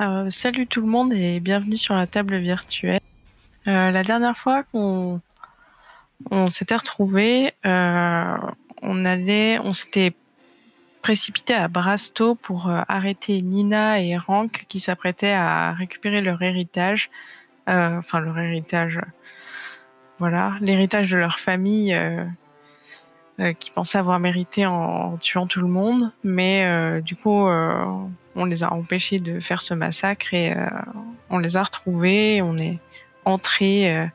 Euh, salut tout le monde et bienvenue sur la table virtuelle. Euh, la dernière fois qu'on on s'était retrouvés, euh, on allait, on s'était précipité à Brasto pour arrêter Nina et Rank qui s'apprêtaient à récupérer leur héritage, enfin leur héritage, voilà, l'héritage de leur famille qui pensaient avoir mérité en, tuant tout le monde, mais du coup on les a empêchés de faire ce massacre et euh, on les a retrouvés. On est entré, euh,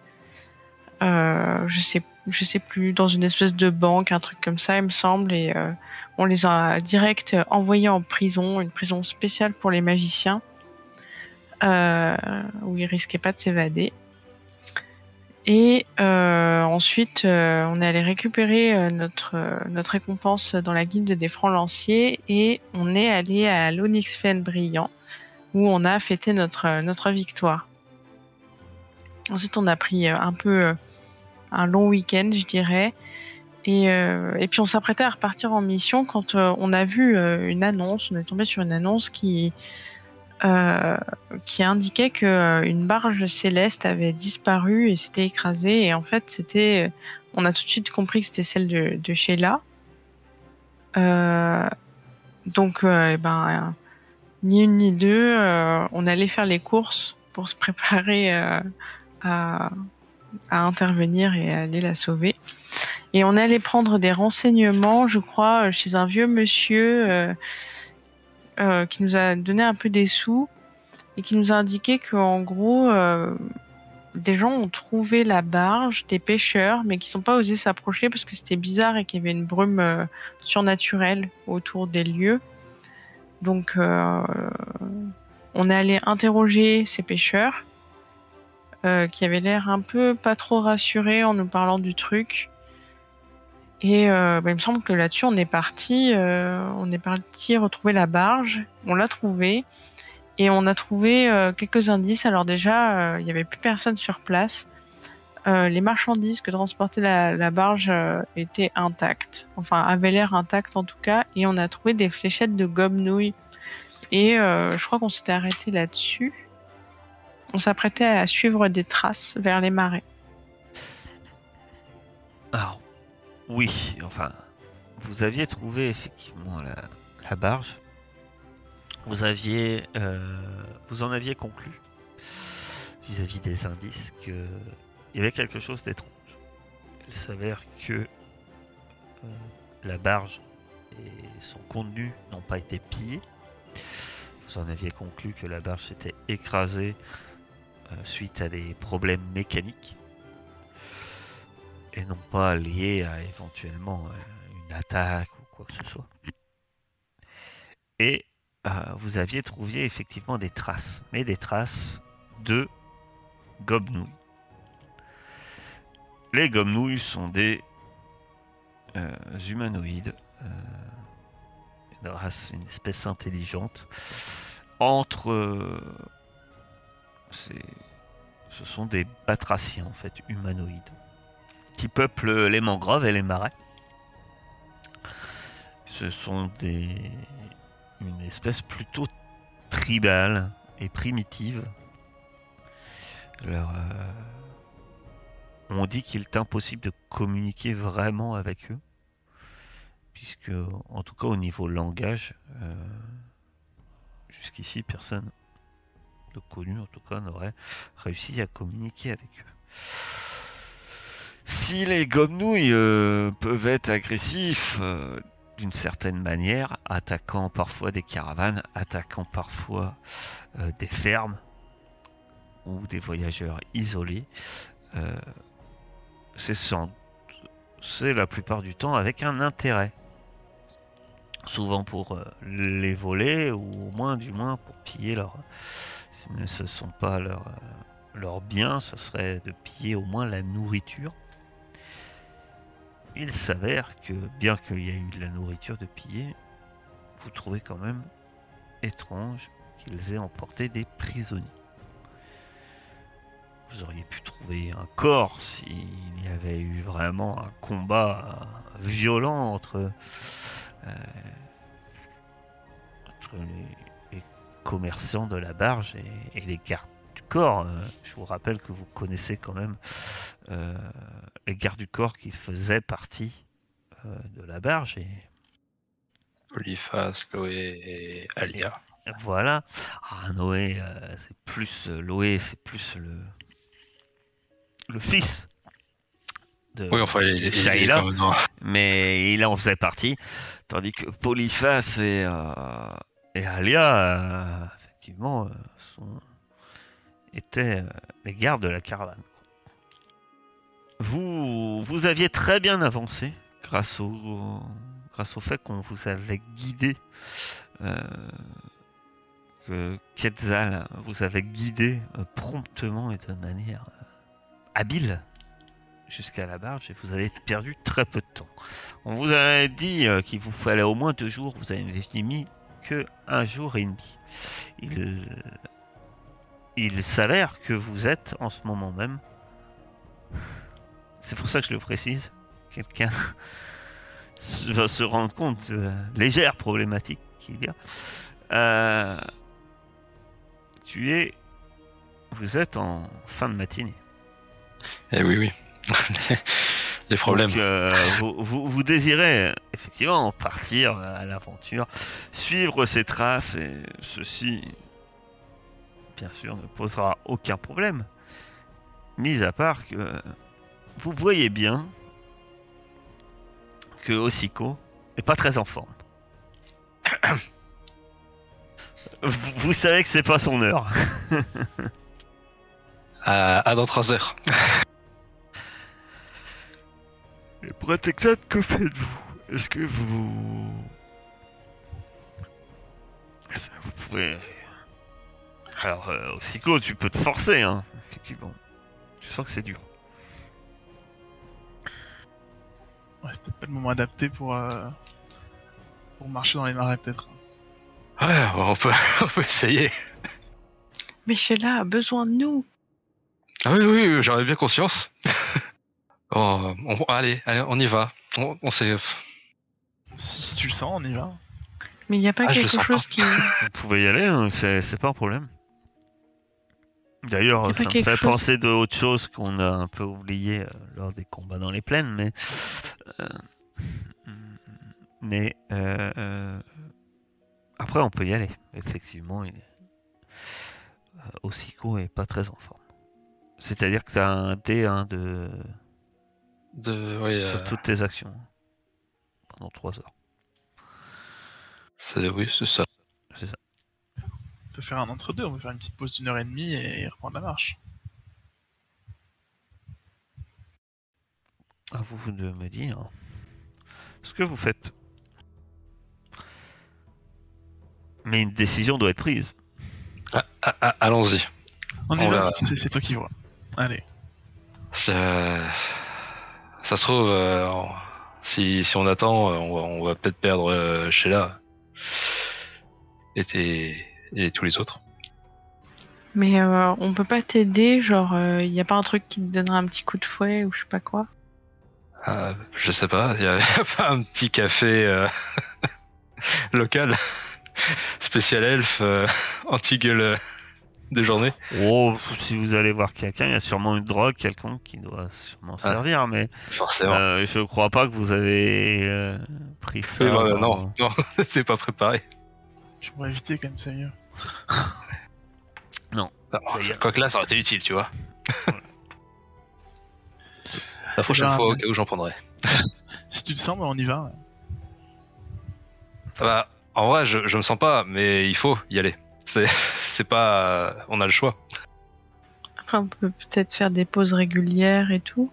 euh, je sais, je sais plus, dans une espèce de banque, un truc comme ça, il me semble, et euh, on les a direct envoyés en prison, une prison spéciale pour les magiciens, euh, où ils risquaient pas de s'évader. Et euh, ensuite, euh, on est allé récupérer euh, notre, euh, notre récompense dans la guilde des francs lanciers et on est allé à l'Onyx Fen brillant où on a fêté notre, notre victoire. Ensuite, on a pris un peu un long week-end, je dirais. Et, et puis on s'apprêtait à repartir en mission quand on a vu une annonce, on est tombé sur une annonce qui, euh, qui indiquait que euh, une barge céleste avait disparu et s'était écrasée. Et en fait, c'était, on a tout de suite compris que c'était celle de, Sheila. Euh, donc, euh, eh ben, ni une ni deux, euh, on allait faire les courses pour se préparer euh, à, intervenir et aller la sauver. Et on allait prendre des renseignements, je crois, chez un vieux monsieur. Euh, qui nous a donné un peu des sous et qui nous a indiqué qu'en gros, euh, des gens ont trouvé la barge, des pêcheurs, mais qui sont pas osés s'approcher parce que c'était bizarre et qu'il y avait une brume euh, surnaturelle autour des lieux. Donc, on est allé interroger ces pêcheurs qui avaient l'air un peu pas trop rassurés en nous parlant du truc. Et euh, bah, il me semble que là-dessus, on est parti, euh, on est parti retrouver la barge. On l'a trouvée et on a trouvé euh, quelques indices. Alors déjà, il y avait plus personne sur place. Les marchandises que transportait la, barge étaient intactes, enfin avaient l'air intactes en tout cas. Et on a trouvé des fléchettes de nouilles. Et je crois qu'on s'était arrêté là-dessus. On s'apprêtait à suivre des traces vers les marais. Alors, oui, enfin, vous aviez trouvé effectivement la, barge. Vous aviez, euh, vous en aviez conclu vis-à-vis des indices que il y avait quelque chose d'étrange. Il s'avère que euh, la barge et son contenu n'ont pas été pillés. Vous en aviez conclu que la barge s'était écrasée euh, suite à des problèmes mécaniques et non pas liés à éventuellement euh, une attaque ou quoi que ce soit. Et euh, vous aviez trouvé effectivement des traces, mais des traces de gobnouilles. Les gobnouilles sont des euh, humanoïdes, une race, une espèce intelligente. Entre, ce sont des batraciens en fait, humanoïdes qui peuplent les mangroves et les marais. Ce sont des une espèce plutôt tribale et primitive. Euh, on dit qu'il est impossible de communiquer vraiment avec eux, puisque en tout cas au niveau langage, euh, jusqu'ici personne de connu en tout cas n'aurait réussi à communiquer avec eux. Si les gomnouilles euh, peuvent être agressifs euh, d'une certaine manière, attaquant parfois des caravanes, attaquant parfois euh, des fermes ou des voyageurs isolés, c'est sans- c'est la plupart du temps avec un intérêt. Souvent pour les voler ou au moins du moins pour piller leur. Si ce ne sont pas leurs biens, ce serait de piller au moins la nourriture. Il s'avère que, bien qu'il y ait eu de la nourriture de piller, vous trouvez quand même étrange qu'ils aient emporté des prisonniers. Vous auriez pu trouver un corps s'il y avait eu vraiment un combat violent entre, euh, les, commerçants de la barge et, les gardes du corps. Euh, je vous rappelle que vous connaissez quand même euh, les gardes du corps qui faisaient partie de la barge. Et... Polyphas, Loé et Alia. voilà. Ah, Noé, c'est plus. Loé, c'est plus le. Le fils oui, enfin, il, mais il en faisait partie. Tandis que Polyphas et, euh, et Alia, euh, effectivement, euh, sont, étaient les gardes de la caravane. Vous, vous aviez très bien avancé grâce au, grâce au fait qu'on vous avait guidé, que Quetzal vous avait guidé promptement et de manière habile jusqu'à la barge et vous avez perdu très peu de temps. On vous avait dit euh, qu'il vous fallait au moins deux jours, vous avez mis que un jour et demi. Il, il s'avère que vous êtes en ce moment même. C'est pour ça que je le précise. Quelqu'un va se rendre compte de la légère problématique qu'il y a. Euh, tu es. Vous êtes en fin de matinée. Eh oui, oui. des problèmes. Euh, vous, vous, désirez effectivement partir à l'aventure, suivre ces traces, et ceci, bien sûr, ne posera aucun problème. Mis à part que vous voyez bien que Osiko n'est pas très en forme. vous, savez que c'est pas son heure. à, à dans 3 heures. Et pour être exact, que faites-vous? Est-ce que vous... Vous pouvez... Alors, euh, tu peux te forcer, hein, effectivement. Tu sens que c'est dur. Ouais, c'était pas le moment adapté pour, euh, pour marcher dans les marais, peut-être. Ouais, on peut, on peut essayer. Mais Sheila a besoin de nous. Ah oui, oui, j'en ai bien conscience. Oh, allez, allez, on y va. On, on sait. Si, tu le sens, on y va. Mais il n'y a pas ah, quelque chose qui. Vous pouvez y aller, hein, c'est pas un problème. D'ailleurs, ça me fait penser de autre chose qu'on a un peu oublié euh, lors des combats dans les plaines, mais. Euh, mais. Euh, après, on peut y aller. Effectivement, il est. Osiko est pas très en forme. C'est-à-dire que tu as un D1 de de, sur euh, toutes tes actions pendant 3 heures. C'est, oui, c'est ça. C'est ça. On peut faire un entre-deux, on peut faire une petite pause d'une heure et demie et reprendre la marche. À vous de me dire ce que vous faites. Mais une décision doit être prise. Ah, ah, ah, allons-y. On, y va, c'est, toi qui vois. Allez. Je... Ça se trouve, euh, si, si, on attend, euh, on va, peut-être perdre euh, Sheila et, et tous les autres. Mais on peut pas t'aider, genre, il n'y a pas un truc qui te donnerait un petit coup de fouet ou je sais pas quoi? Je sais pas, il n'y a, pas un petit café local, spécial elfe, anti-gueule des journées Oh, si vous allez voir quelqu'un, il y a sûrement une drogue quelconque qui doit sûrement ah, servir, mais forcément. Euh, je crois pas que vous avez euh, pris ça. Bah, non, non, c'est pas préparé. Je pourrais éviter quand même ça mieux. non. Ah, quoi que là, ça aurait été utile, tu vois. La prochaine fois, au cas où j'en prendrai. si tu le sens, bah, on y va. Bah, en vrai, je, je me sens pas, mais il faut y aller. C'est pas. On a le choix. Après, on peut peut-être faire des pauses régulières et tout.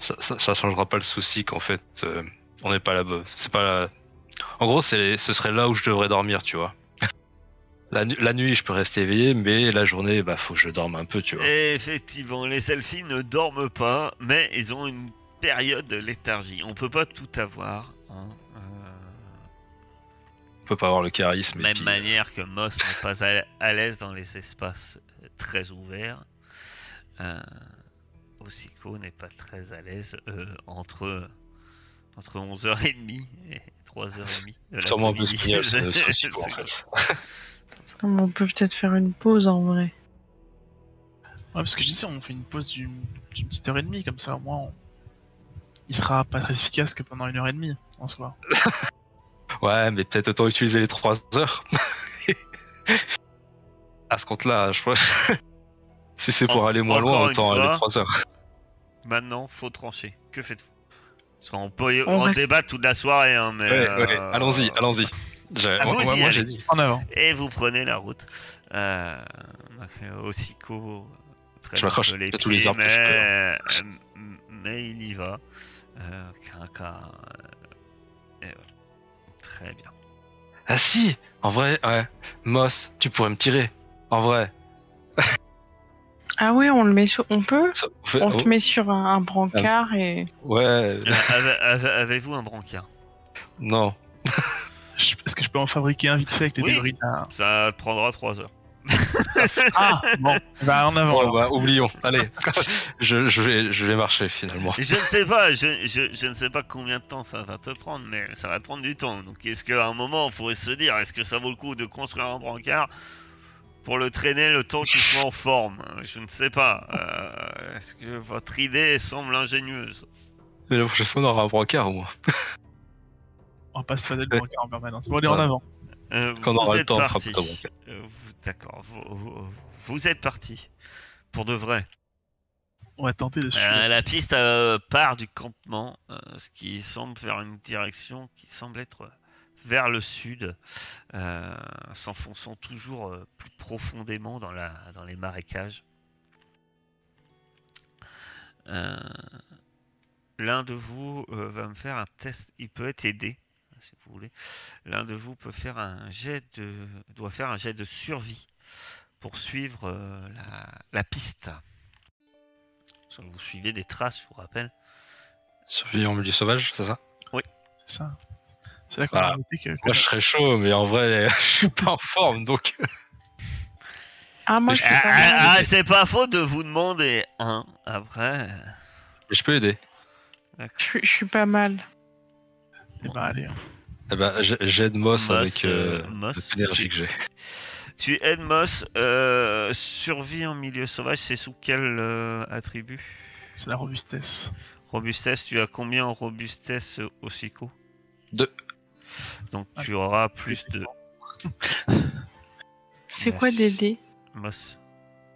Ça, ça, changera pas le souci qu'en fait, euh, on n'est pas là-bas. C'est pas En gros, ce serait là où je devrais dormir, tu vois. La, nuit, je peux rester éveillé, mais la journée, bah, faut que je dorme un peu, tu vois. effectivement, les selfies ne dorment pas, mais ils ont une période de léthargie. On peut pas tout avoir. Hein pas avoir le charisme. Même manière que Moss n'est pas à, l'aise dans les espaces euh, très ouverts. Euh, Osiko n'est pas très à l'aise euh, entre, entre 11h30 et 3h30. Sûrement un peu ce en fait. On peut peut-être faire une pause en vrai. Ouais, parce que je disais, on fait une pause d'une d'une petite heure et demie, comme ça au moins on- il sera pas très efficace que pendant une heure et demie en soi. Ouais, mais peut-être autant utiliser les 3 heures. à ce compte-là, je crois. si c'est pour En- aller moins loin, autant aller fois. 3 heures. Maintenant, faut trancher. Que faites-vous? Parce qu'on peut y- On en reste- débattre toute la soirée, hein, mais. Ouais, euh, ouais, allons-y, allons-y. J'ai- Ah, vous moi, y moi, allez. j'ai dit. En avant. Et vous prenez la route. Euh, Osiko, très Je m'accroche à tous les pieds, arbres que je mais, euh, mais il y va. Euh, Kaka, euh, et ouais. Très bien. Ah si, en vrai, ouais. Moss, tu pourrais me tirer. En vrai. Ah ouais, on le met sur... On peut? Ça- on fait- On oh, te met sur un, un brancard et... Ouais, Euh, ave- ave- Avez-vous un brancard? Non. Est-ce que je peux en fabriquer un vite fait avec les Oui. débris d'un- Ça te prendra 3 heures. Ah bon, bah en avant. Bah, oublions. Allez, je, je, vais, je vais marcher finalement. Je ne sais pas, je, je, je ne sais pas combien de temps ça va te prendre, mais ça va te prendre du temps. Donc est-ce qu'à un moment, il faudrait se dire, est-ce que ça vaut le coup de construire un brancard pour le traîner le temps qu'il soit en forme? Je ne sais pas. Euh, est-ce que votre idée semble ingénieuse? Mais la prochaine fois, on aura un brancard au moins. On va pas se fader le brancard en permanence. Bon, allez en avant. Euh, Quand on vous aura le êtes temps, on. Euh, D'accord, vous, vous- vous êtes parti. Pour de vrai. On va tenter de suivre. Euh, la piste euh, part du campement, euh, ce qui semble vers une direction qui semble être vers le sud, euh, s'enfonçant toujours euh, plus profondément dans, la, dans les marécages. Euh, L'un de vous euh, va me faire un test, il peut être aidé, si vous voulez. L'un de vous peut faire un jet de, doit faire un jet de survie pour suivre euh, la, la piste. Vous suivez des traces, je vous rappelle. Survie en milieu sauvage, c'est ça? C'est ça. C'est là qu'on a Voilà. que. Moi, je serais chaud, mais en vrai, je suis pas en forme, donc. Ah, moi, je Ah, ah, mal. ah, c'est pas faux de vous demander un. Après, Mais je peux aider. Je, suis- pas mal. Eh ben, allez. hein. Eh ben, j'ai- j'aide Moss, Moss, avec euh, euh, Moss, l'énergie que j'ai. Tu aides Moss. euh, survie en milieu sauvage, c'est sous quel euh, attribut? C'est la robustesse. Robustesse, tu as combien en robustesse euh, Osiko Deux. Donc tu auras plus de. C'est quoi des dés? Moss.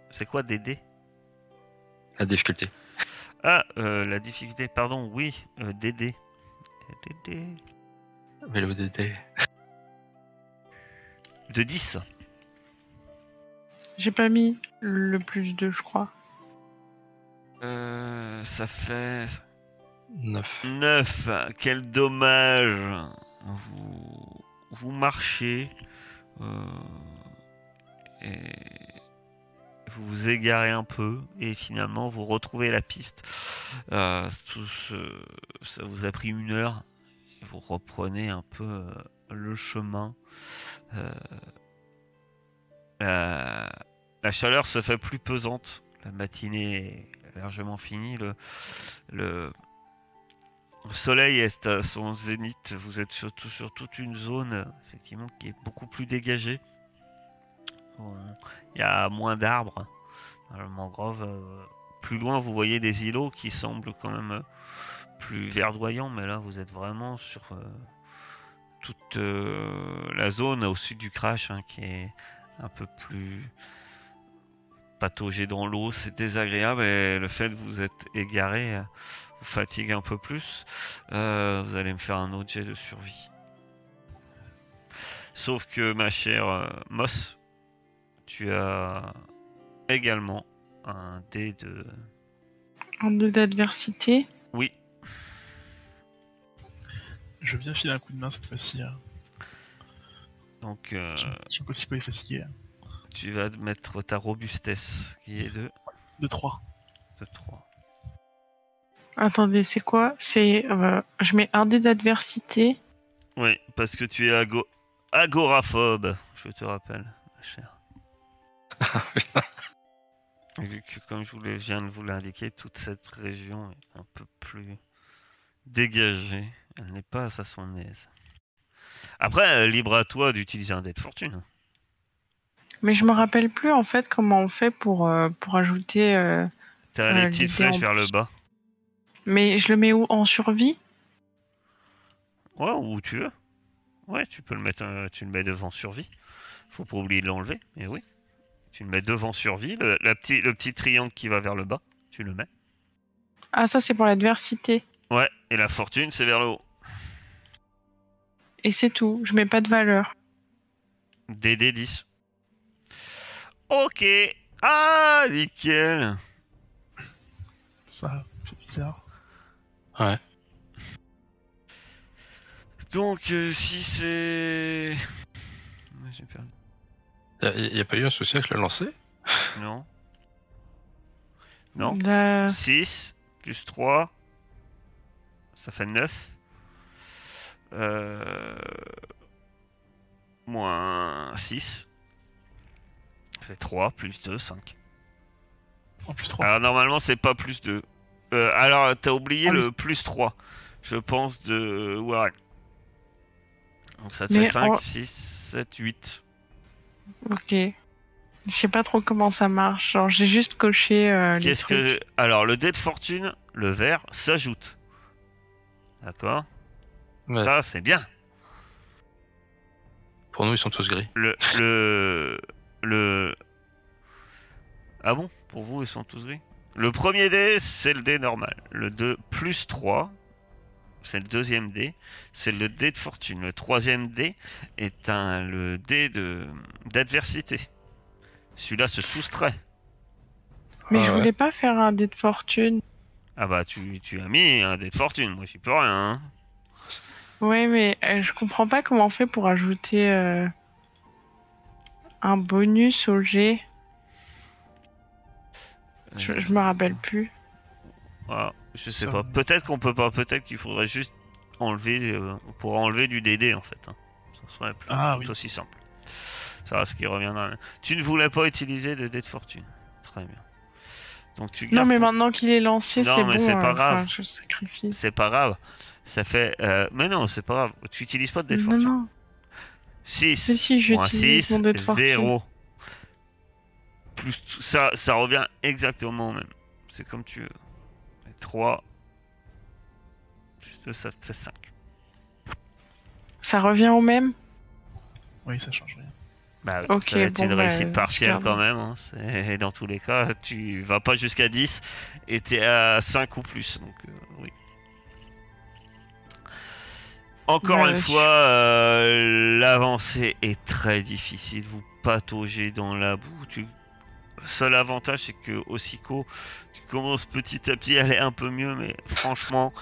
C'est quoi DD La difficulté. Ah, euh, la difficulté, pardon, oui, euh, DD. DD. Mais le DD. De 10. J'ai pas mis le plus de, je crois. Euh, ça fait 9. 9. Quel dommage. Vous, vous marchez euh, et vous vous égarez un peu et finalement vous retrouvez la piste. Euh, tout ce- ça vous a pris une heure. Vous reprenez un peu euh, le chemin. Euh, la, la chaleur se fait plus pesante. La matinée est largement finie. Le, le, le soleil est à son zénith. Vous êtes surtout sur toute une zone euh, effectivement qui est beaucoup plus dégagée. Il y a moins d'arbres dans le mangrove. euh, Plus loin, vous voyez des îlots qui semblent quand même euh, plus verdoyants, mais là, vous êtes vraiment sur euh, toute euh, la zone au sud du crash hein, qui est un peu plus pataugé dans l'eau. C'est désagréable et le fait de vous être égaré euh, vous fatigue un peu plus. Euh, vous allez me faire un autre jet de survie. Sauf que ma chère Moss, tu as également un dé de... Un dé d'adversité. Oui, Je viens filer un coup de main cette fois-ci. hein. donc euh, Je suis aussi pas fatigué. hein. tu vas mettre ta robustesse qui est de, De 3. de 3. Attendez, c'est quoi? C'est. euh, je mets un dé d'adversité. Oui, parce que tu es ago- agoraphobe, je te rappelle, ma chère. Et Vu que, comme je vous le- viens de vous l'indiquer, toute cette région est un peu plus dégagée. Elle n'est pas à son aise. Après, euh, libre à toi d'utiliser un dé de fortune. Mais je me rappelle plus en fait comment on fait pour, euh, pour ajouter. euh, T'as les petites flèches vers le bas. Mais je le mets où? En survie? Ouais, où tu veux. Ouais, tu peux le mettre, euh, tu le mets devant survie. Faut pas oublier de l'enlever, mais oui. Tu le mets devant survie, le, la petit, le petit triangle qui va vers le bas, tu le mets. Ah, ça c'est pour l'adversité. Ouais, et la fortune, c'est vers le haut. Et c'est tout. Je mets pas de valeur. DD 10. Ok. Ah, nickel. Ça, c'est bizarre. Ouais. Donc, euh, si c'est... Ouais, J'ai perdu. Il n'y a, pas eu un souci avec le lancer? Non. Non. La- 6 plus 3. Ça fait 9. Euh... Moins 6. Ça fait 3 plus 2, 5. En plus 3. Alors normalement c'est pas plus 2. Euh, alors t'as oublié Ah oui. le plus 3. Je pense de Warren. Donc ça te Mais fait 5, en- 6, 7, 8. Ok. Je sais pas trop comment ça marche. Genre, j'ai juste coché euh, les Qu'est-ce trucs. que... Alors le dé de fortune, le vert, s'ajoute. D'accord Ouais. Ça c'est bien. Pour nous, ils sont tous gris. Le, le, le. Ah bon? Pour vous, ils sont tous gris? Le premier dé, c'est le dé normal. Le 2 plus 3, c'est le deuxième dé. C'est le dé de fortune. Le troisième dé est un, le dé de, d'adversité. Celui-là se soustrait. Mais Ah je ouais. voulais pas faire un dé de fortune. Ah bah, tu, tu as mis un dé de fortune. Moi, j'y peux rien. hein. Ouais, mais euh, je comprends pas comment on fait pour ajouter euh, un bonus au G. Je, je me rappelle plus. Ah, je sais Ça- pas. Peut-être qu'on peut pas. Peut-être qu'il faudrait juste enlever. euh, on pourrait enlever du DD en fait. hein. Ça serait plus, Ah, tout oui. aussi simple. Ça ce qui reviendra. Tu ne voulais pas utiliser de dé de fortune. Très bien. Donc tu Non, gardes mais ton- maintenant qu'il est lancé, Non, c'est mais bon. c'est pas euh, grave. enfin, je sacrifie. C'est pas grave. Ça fait. euh, Mais non, c'est pas grave. Tu utilises pas de dé de Non, fortune. non. 6. Si, si, j'utilise 6, mon dé de fortune. 0. Plus tout- ça, ça revient exactement au même. C'est comme tu veux. 3. Plus 2, ça fait 5. Ça revient au même? Oui, ça change rien. Bah, Ok, ça va être bon, une bah, réussite partielle quand même. hein. C'est- Dans tous les cas, tu vas pas jusqu'à 10 et t'es à 5 ou plus. Donc, euh, Encore Bah, une fois, euh, l'avancée est très difficile. Vous pataugez dans la boue. Tu... Le seul avantage, c'est que Ossico, tu commences petit à petit à aller un peu mieux, mais franchement,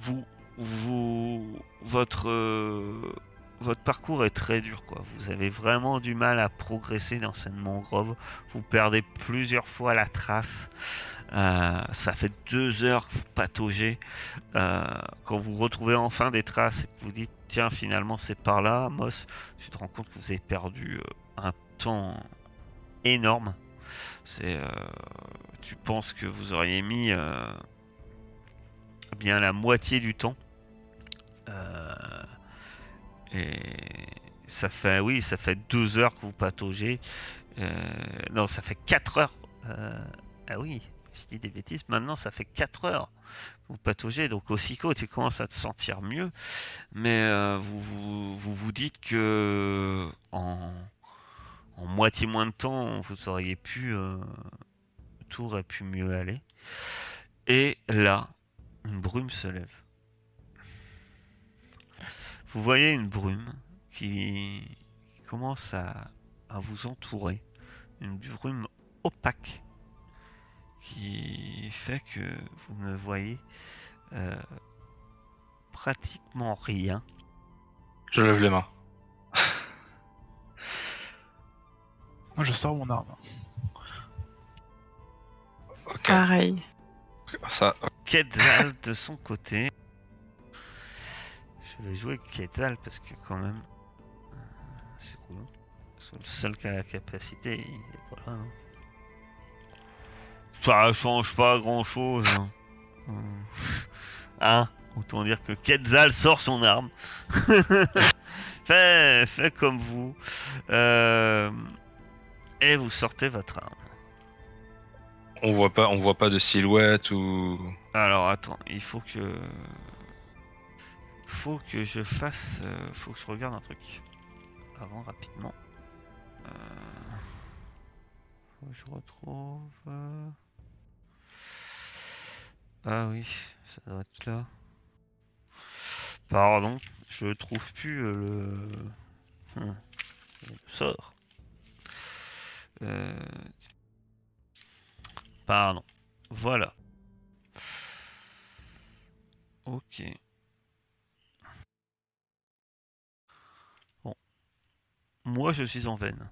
vous, vous, votre, euh, votre parcours est très dur, quoi. Vous avez vraiment du mal à progresser dans cette mangrove. Vous perdez plusieurs fois la trace. Euh, ça fait deux heures que vous pataugez. Euh, quand vous retrouvez enfin des traces et que vous dites tiens finalement c'est par là, Moss, tu te rends compte que vous avez perdu euh, un temps énorme. C'est, tu penses que vous auriez mis bien la moitié du temps. Et ça fait oui, ça fait deux heures que vous pataugez. Non, ça fait quatre heures. Ah oui, je dis des bêtises. Maintenant, ça fait 4 heures que vous pataugez. Donc, au psycho, tu commences à te sentir mieux. Mais euh, vous, vous, vous dites que en, en moitié moins de temps, vous auriez pu. euh, tout aurait pu mieux aller. Et là, une brume se lève. Vous voyez une brume qui, qui commence à, à vous entourer. Une brume opaque qui fait que vous ne voyez euh, pratiquement rien. Je lève les mains. Moi, je sors mon arme. Pareil. Ça, Quetzal de son côté. Je vais jouer Quetzal parce que quand même euh, c'est cool. Parce que le seul qui a la capacité, il est pas là. hein. Ça change pas grand chose. Hein. Hein Autant dire que Quetzal sort son arme. fait, fait comme vous. Euh, et vous sortez votre arme. On voit pas, on voit pas de silhouette ou. Alors attends, il faut que. Faut que je fasse. euh, faut que je regarde un truc. Avant, rapidement. Euh, Faut que je retrouve. Ah oui, ça doit être là. Pardon, je trouve plus euh, le. Hmm, le sort. Euh, Pardon. Voilà. Ok. Bon. Moi, je suis en veine.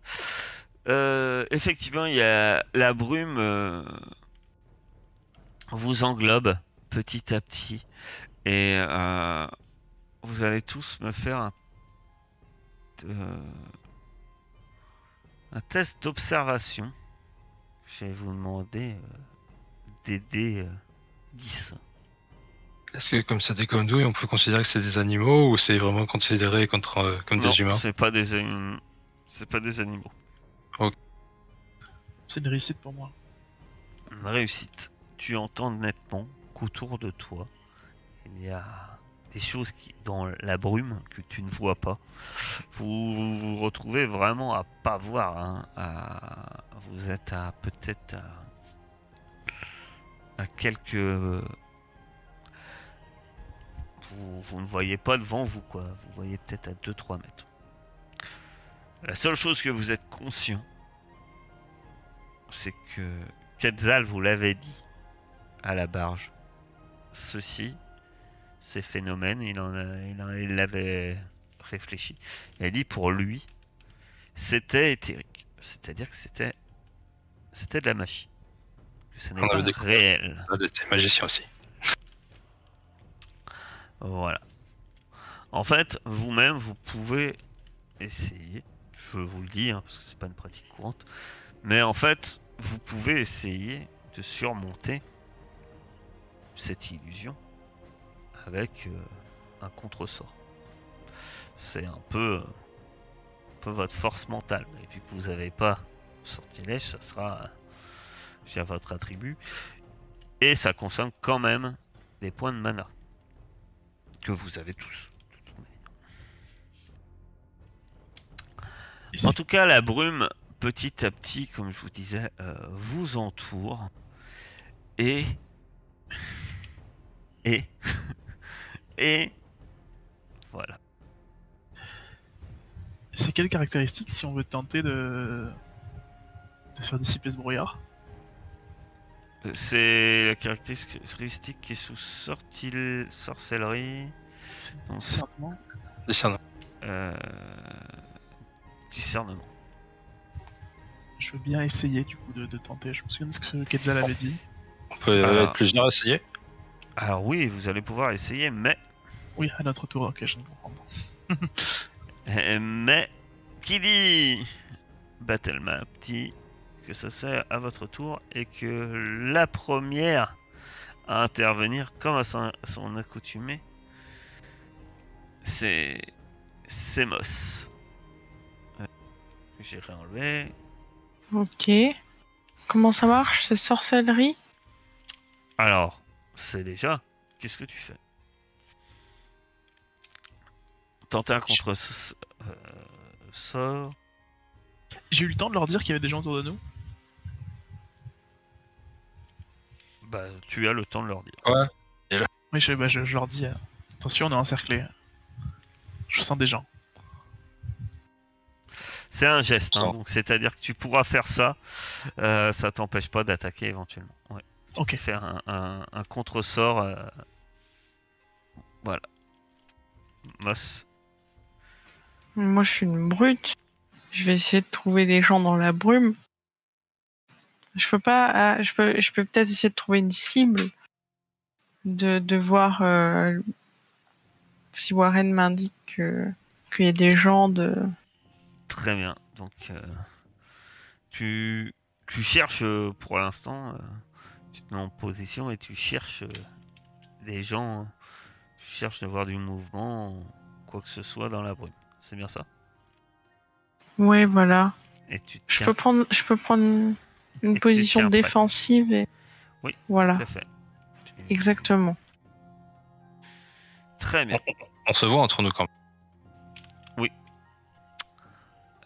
Euh, effectivement, il y a la brume euh, vous englobe petit à petit. Et euh, vous allez tous me faire un, euh, un test d'observation. Je vais vous demander euh, d'aider euh, 10. Est-ce que comme ça des comme douille, on peut considérer que c'est des animaux ou c'est vraiment considéré contre, euh, comme Non, des humains? c'est pas des anim- c'est pas des animaux. C'est une réussite pour moi. Une réussite. Tu entends nettement qu'autour de toi, il y a des choses qui, dans la brume que tu ne vois pas. Vous vous, retrouvez vraiment à pas voir. hein, vous êtes à peut-être à, à quelques. Vous, vous ne voyez pas devant vous, quoi. Vous voyez peut-être à 2-3 mètres. La seule chose que vous êtes conscient, c'est que Quetzal vous l'avait dit à la barge. Ceci, ces phénomènes, il en a, il en- il l'avait réfléchi. Il a dit pour lui, c'était éthérique. C'est-à-dire que c'était, c'était de la magie. Que ce n'est On pas avait réel. Ah, Des magiciens aussi. Voilà. En fait, vous-même, vous pouvez essayer. Je vous le dis, hein, parce que c'est pas une pratique courante. Mais en fait, vous pouvez essayer de surmonter cette illusion avec euh, un contresort. C'est un peu, un peu votre force mentale. Mais vu que vous n'avez pas sortilège, ça sera euh, via votre attribut. Et ça consomme quand même des points de mana que vous avez tous. Et En tout cas, la brume, petit à petit, comme je vous disais, euh, vous entoure. Et. Et. et. Voilà. C'est quelle caractéristique si on veut tenter de, de faire dissiper ce brouillard? Euh, C'est la caractéristique qui est sous sortil... sorcellerie. Discernement. Discernement. euh, discernement. Je veux bien essayer du coup de, de tenter. Je me souviens de ce que Quetzal avait dit. On peut Alors. être plusieurs à essayer. Alors oui, vous allez pouvoir essayer, mais Oui, à notre tour, ok, je viens de comprendre. Euh, Mais qui dit Battle Map dit que ça sert à votre tour et que la première à intervenir, comme à son, son accoutumé, c'est c'est Moss. Euh, J'ai réenlevé. Ok. Comment ça marche C'est sorcellerie Alors, c'est déjà. Qu'est-ce que tu fais? Tenter un contre euh, sort. J'ai eu le temps de leur dire qu'il y avait des gens autour de nous. Bah, tu as le temps de leur dire. Oui, je, bah, je, je leur dis euh, attention, on est encerclés. Je sens des gens. C'est un geste, hein, donc c'est-à-dire que tu pourras faire ça, euh, ça t'empêche pas d'attaquer éventuellement. Ok. Faire un, un, un contre-sort. euh, Voilà. Moss. Moi, je suis une brute. Je vais essayer de trouver des gens dans la brume. Je peux pas. ah, je peux. Je peux peut-être essayer de trouver une cible. De, de voir euh, si Warren m'indique que- qu'il y a des gens de. Très bien. Donc, euh, tu, tu cherches euh, pour l'instant, euh, tu te mets en position et tu cherches euh, des gens, euh, tu cherches de voir du mouvement, quoi que ce soit dans la brume. C'est bien ça? Ouais, voilà. Et tu Je peux prendre, je peux prendre une, position défensive et. Oui, Voilà, tout à fait. Exactement. Très bien. On se voit entre nous quand même.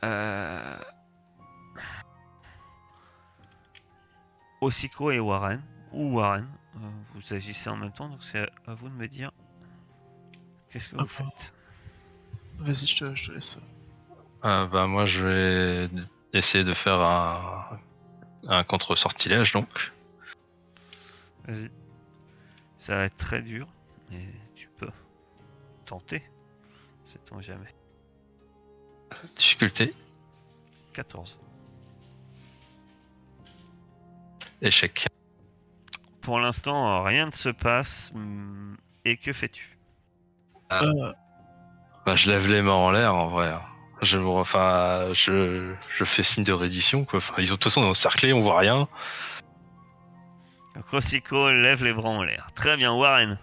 Euh... Osiko et Warren, ou Warren, euh, vous agissez en même temps, donc c'est à vous de me dire qu'est-ce que vous faites. Vas-y, je te, je te laisse. Euh, bah, moi, je vais essayer de faire un, un contre-sortilège, donc. Vas-y. Ça va être très dur, mais tu peux tenter. Sait-on jamais. Difficulté, 14. Échec. Pour l'instant, rien ne se passe. hum, Et que fais-tu? Euh, Bah, je lève les mains en l'air, en vrai. Je, me- enfin, je, je fais signe de reddition, quoi. Enfin, ils ont, de toute façon, on est encerclés, on voit rien. Osiko lève les bras en l'air. Très bien, Warren.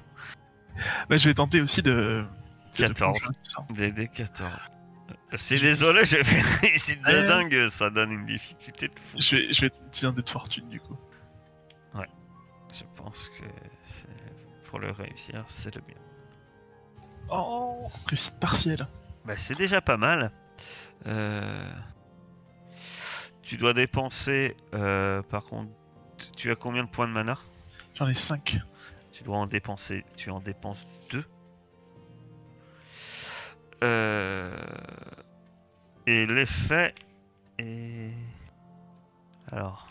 bah, je vais tenter aussi de. de 14. plonger ça. DD 14. C'est désolé, j'ai fait une réussite de Ouais. dingue, ça donne une difficulté de fou. Je vais, je vais utiliser un dé de fortune du coup. Je pense que pour le réussir, c'est le mieux. Oh, réussite partielle. Bah, c'est déjà pas mal. Euh, Tu dois dépenser, euh, par contre, tu as combien de points de mana? J'en ai 5. Tu dois en dépenser, tu en dépenses 2. Euh... Et l'effet est... Alors...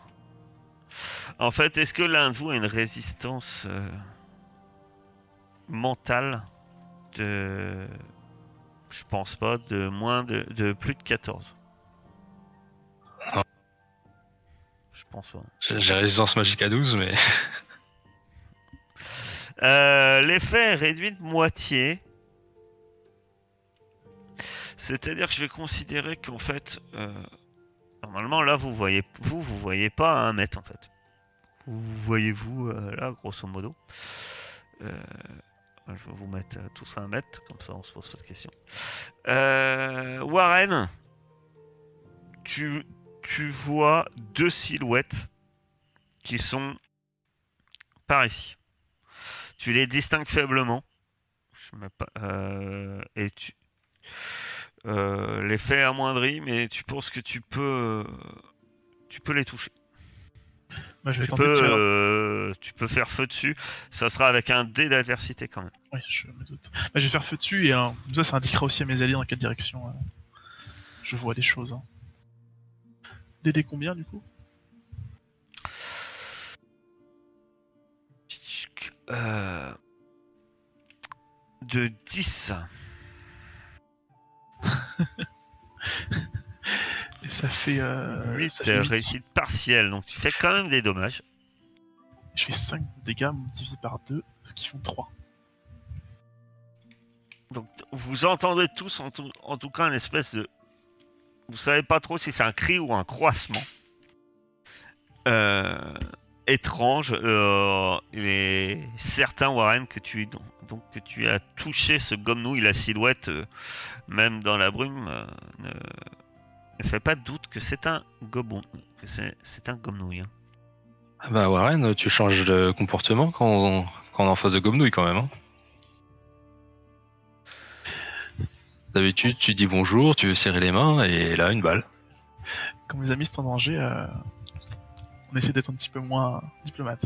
En fait, est-ce que l'un de vous a une résistance euh, mentale de... Je pense pas, de moins de, de plus de 14 Non. Je pense pas. J'ai résistance magique à 12, mais. Euh, L'effet est réduit de moitié. C'est-à-dire que je vais considérer qu'en fait, euh, normalement là vous voyez, vous vous voyez pas à un mètre en fait. Vous voyez vous euh, là grosso modo. Euh, je vais vous mettre euh, tous à mètre comme ça on se pose pas de questions. Euh, Warren, tu tu vois deux silhouettes qui sont par ici. Tu les distingues faiblement. Et tu. Euh, L'effet est amoindri, mais tu penses que tu peux. Tu peux les toucher. Je vais Tu peux, euh, tu peux faire feu dessus. Ça sera avec un dé d'adversité quand même. Oui, je me doute. Bah, je vais faire feu dessus et comme ça, ça indiquera aussi à mes alliés dans quelle direction euh, je vois les choses. Hein. Combien du coup? Euh, de 10. Et ça fait. Euh, 8 ça fait réussite partielle. Donc tu fais quand même des dommages. Je fais 5 dégâts divisé par 2, ce qui font 3. Donc vous entendez tous en tout, en tout cas une espèce de... Vous savez pas trop si c'est un cri ou un croissement. Euh, étrange. Euh, il est certain, Warren, que tu, donc, donc que tu as touché ce gomme-nouille, la silhouette, euh, même dans la brume, euh, ne, ne fait pas de doute que c'est un gobon, que c'est, un gomme-nouille. hein. Ah Bah, Warren, tu changes de comportement quand on, quand on est en face de Gomnouille quand même. hein. D'habitude, tu dis bonjour, tu veux serrer les mains, et là, une balle. Quand mes amis sont en danger, euh, on essaie d'être un petit peu moins diplomate.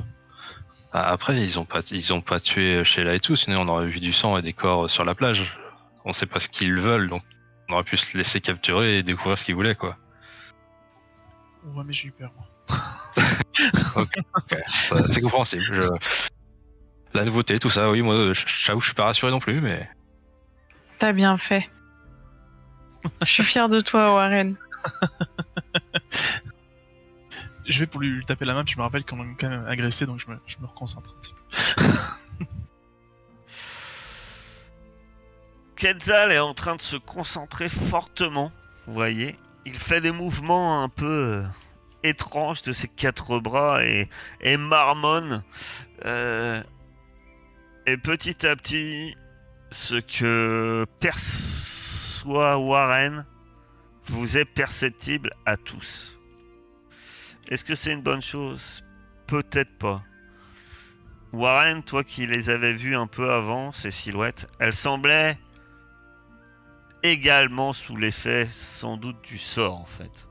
Ah, Après, ils ont pas, ils ont pas tué Sheila et tout, sinon on aurait vu du sang et des corps sur la plage. On sait pas ce qu'ils veulent, donc on aurait pu se laisser capturer et découvrir ce qu'ils voulaient, quoi. Ouais, mais j'ai eu peur. moi. Ça, C'est compréhensible. je- La nouveauté, tout ça, oui, moi, je- j'avoue, je suis pas rassuré non plus, mais T'as bien fait. Je suis fier de toi, Warren. Je vais pour lui taper la main, puis je me rappelle qu'on m'a quand même agressé, donc je me, je me reconcentre un petit peu. Quetzal est en train de se concentrer fortement, vous voyez. Il fait des mouvements un peu euh, étranges de ses quatre bras et, marmonne. Euh, et petit à petit, ce que perçoit Warren vous est perceptible à tous. Est-ce que c'est une bonne chose? Peut-être pas. Warren, toi qui les avais vus un peu avant, ces silhouettes, elles semblaient également sous l'effet sans doute du sort en fait.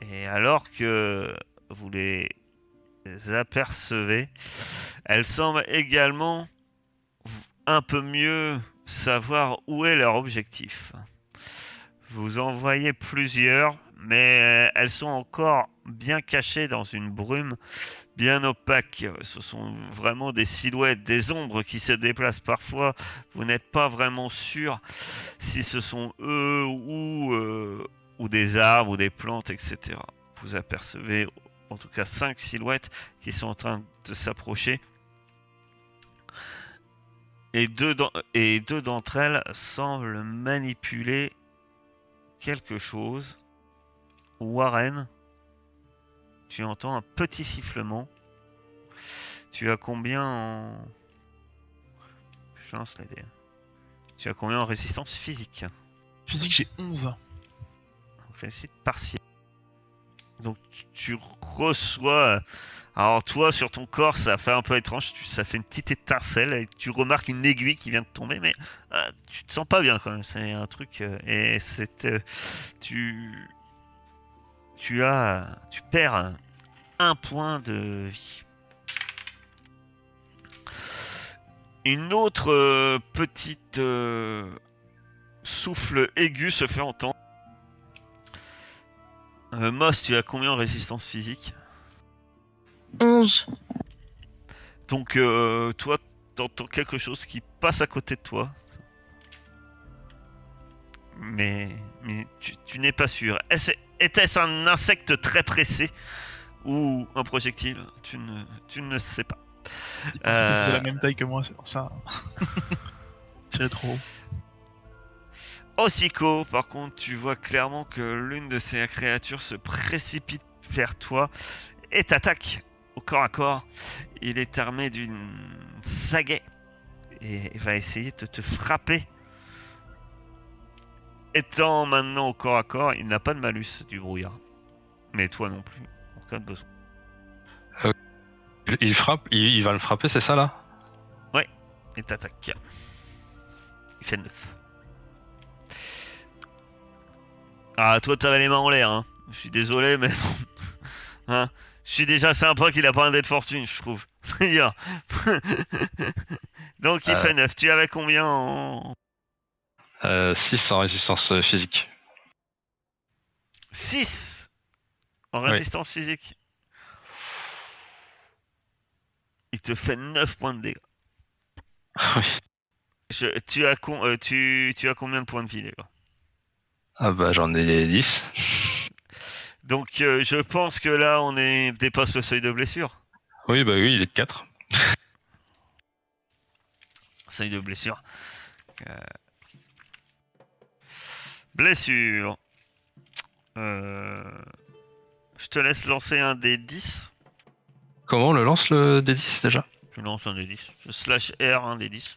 Et alors que vous les apercevez, elles semblent également un peu mieux savoir où est leur objectif. Vous en voyez plusieurs, mais elles sont encore bien cachées dans une brume bien opaque. Ce sont vraiment des silhouettes, des ombres qui se déplacent parfois. Vous n'êtes pas vraiment sûr si ce sont eux ou, euh, des arbres ou des plantes, etc. Vous apercevez en tout cas cinq silhouettes qui sont en train de s'approcher. Et deux, et deux d'entre elles semblent manipuler quelque chose. Warren, tu entends un petit sifflement. Tu as combien en... Je lance les Tu as combien en résistance physique Physique, j'ai 11. Réussite partielle. Donc tu reçois. Alors toi, sur ton corps, ça fait un peu étrange. Ça fait une petite étincelle et tu remarques une aiguille qui vient de tomber, mais euh, tu te sens pas bien quand même. C'est un truc euh, et c'est euh, tu tu as tu perds un point de vie. Une autre petite souffle aigu se fait entendre. Euh, Moss, tu as combien en résistance physique? 11. Donc, euh, toi, t'entends quelque chose qui passe à côté de toi. Mais, mais tu, n'es pas sûr. Était-ce un insecte très pressé? Ou un projectile tu ne, tu ne sais pas. Euh... la même taille que moi, c'est pour ça. C'est trop haut. Osico, par contre, tu vois clairement que l'une de ces créatures se précipite vers toi et t'attaque au corps à corps. Il est armé d'une sagaie et va essayer de te frapper. Étant maintenant au corps à corps, il n'a pas de malus du brouillard. Mais toi non plus, cas de besoin. Euh, il frappe, il, va le frapper, c'est ça là? Ouais, il t'attaque. Il fait 9. Ah, toi, t'avais les mains en l'air, hein. Je suis désolé, mais hein Je suis déjà sympa qu'il a pas un dé de fortune, je trouve. Donc, il fait 9. Tu avais combien en. Euh, 6 en résistance euh, physique. 6 en résistance physique. Il te fait 9 points de dégâts. oui. Je, tu, as euh, tu, tu as combien de points de vie, les gars ah bah j'en ai 10. Donc euh, je pense que là on est dépasse le seuil de blessure. Oui bah oui il est de 4. seuil de blessure. Euh, blessure. Euh, je te laisse lancer un des 10. Comment on le lance le D10 déjà Je lance un D10. Je slash R un D10.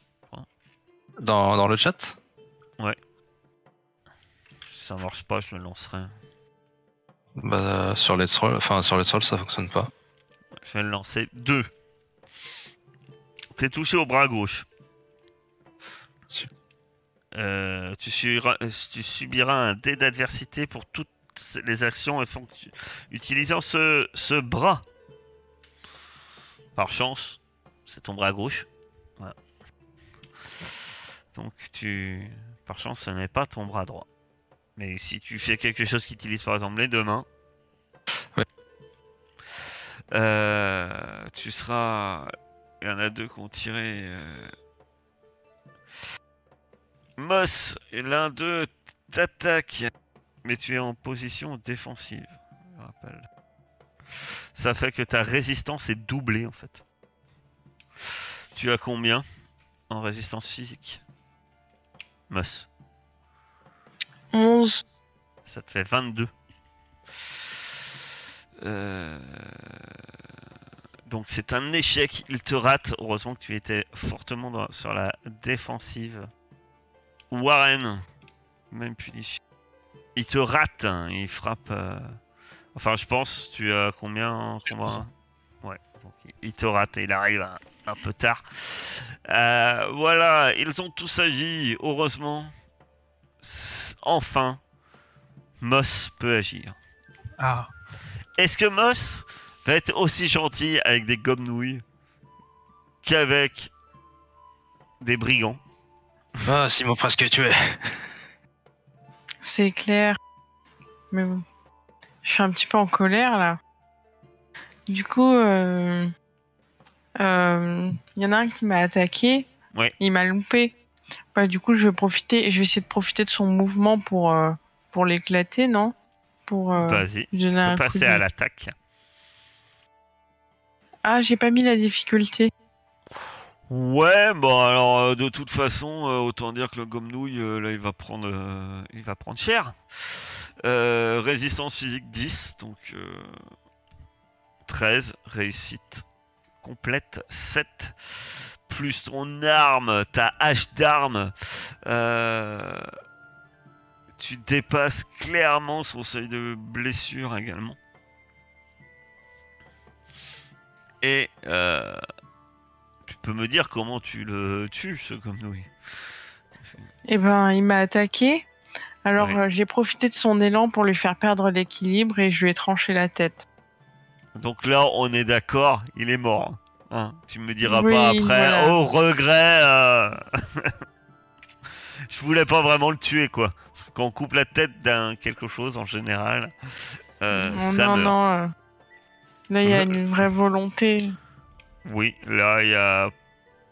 Dans, dans le chat Ouais ça marche pas, je le lancerai. Bah, sur les trolls, enfin, sur les trolls, ça fonctionne pas. Je vais le lancer. 2. T'es touché au bras gauche. Euh, tu, subiras, un dé d'adversité pour toutes les actions utilisant ce, ce bras. Par chance, c'est ton bras gauche. Donc tu, par chance, ce n'est pas ton bras droit. Mais si tu fais quelque chose qui utilise par exemple les deux mains, euh, tu seras. Il y en a deux qui ont tiré. Euh... Moss, l'un d'eux t'attaque, mais tu es en position défensive. Je rappelle. Ça fait que ta résistance est doublée en fait. Tu as combien en résistance physique? Moss 11. Ça te fait 22. Euh, donc c'est un échec, il te rate. Heureusement que tu étais fortement sur la défensive. Warren, même punition. Il te rate, hein, il frappe. euh, Enfin, je pense, tu as combien, combien Ouais, donc il te rate, il arrive un, un peu tard. Euh, voilà, ils ont tous agi, heureusement. S- Enfin, Moss peut agir. Ah, Est-ce que Moss va être aussi gentil avec des gommes-nouilles qu'avec des brigands? Ah, s'ils m'ont presque tué. C'est clair. Mais bon. Je suis un petit peu en colère là. Du coup, euh, euh, il y en a un qui m'a attaqué. Ouais. Il m'a loupé. Bah, du coup, je vais profiter. Je vais essayer de profiter de son mouvement pour euh, pour l'éclater, non? Pour euh, Vas-y, passer de- à l'attaque. Ah, j'ai pas mis la difficulté. Ouais, bon alors euh, de toute façon, euh, autant dire que le gomme-nouille, euh, là il va prendre, il va prendre cher. Résistance physique 10, donc euh, 13, réussite complète 7, plus ton arme, ta hache d'arme, tu dépasses clairement son seuil de blessure également. Et peux me dire comment tu le tues, ce gomme-nouille Eh ben, il m'a attaqué. Alors, Ouais. euh, j'ai profité de son élan pour lui faire perdre l'équilibre et je lui ai tranché la tête. Donc là, on est d'accord, il est mort. Hein, tu me diras Oui, pas après, voilà. oh regret. euh. Je voulais pas vraiment le tuer, quoi. Parce que quand on coupe la tête d'un quelque chose, en général, euh, Oh, ça non, meurt. non. euh, Là, il y a une vraie volonté. Oui, là, il y a.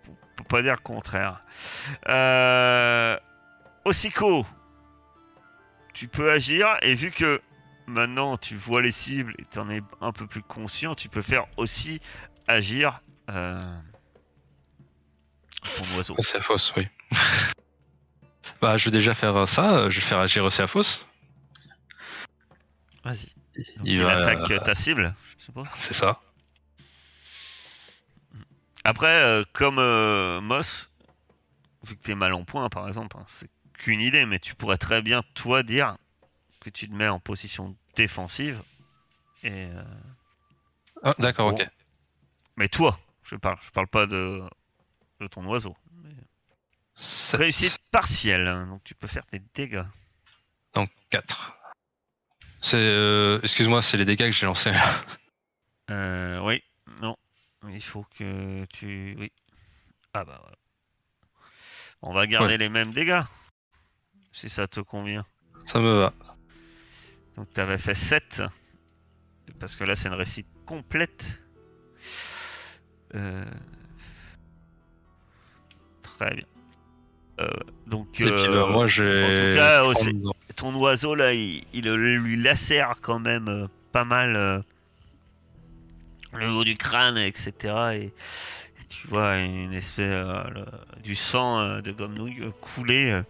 On peut pas dire le contraire. Euh... Ossico, tu peux agir et vu que maintenant tu vois les cibles et tu en es un peu plus conscient, tu peux faire aussi agir euh... ton oiseau. C'est fausse, oui. bah, je vais déjà faire ça. Je vais faire agir aussi à fausse. Vas-y. Il il, va- attaque euh, ta cible, je suppose. C'est ça. Après, euh, comme euh, Moss, vu que t'es mal en point, par exemple, hein, c'est qu'une idée, mais tu pourrais très bien, toi, dire que tu te mets en position défensive. Et, euh, Ah, d'accord, ok. Mais toi, je parle, je parle pas de, de ton oiseau. Sept. Réussite partielle, hein, donc tu peux faire tes dégâts. Donc 4. C'est. euh, Excuse-moi, c'est les dégâts que j'ai lancés. Euh, oui, il faut que tu... Oui. Ah bah voilà. On va garder Ouais. les mêmes dégâts, si ça te convient. ça me va. Donc tu avais fait 7. Parce que là c'est une réussite complète. Euh, Très bien. Euh, donc Et puis, euh, bah, moi, j'ai. en tout cas, oh, ton oiseau là, il, il lui lacère quand même euh, pas mal le haut du crâne, etc. Et, et tu vois une espèce euh, le- du sang euh, de Gomnouille euh, couler.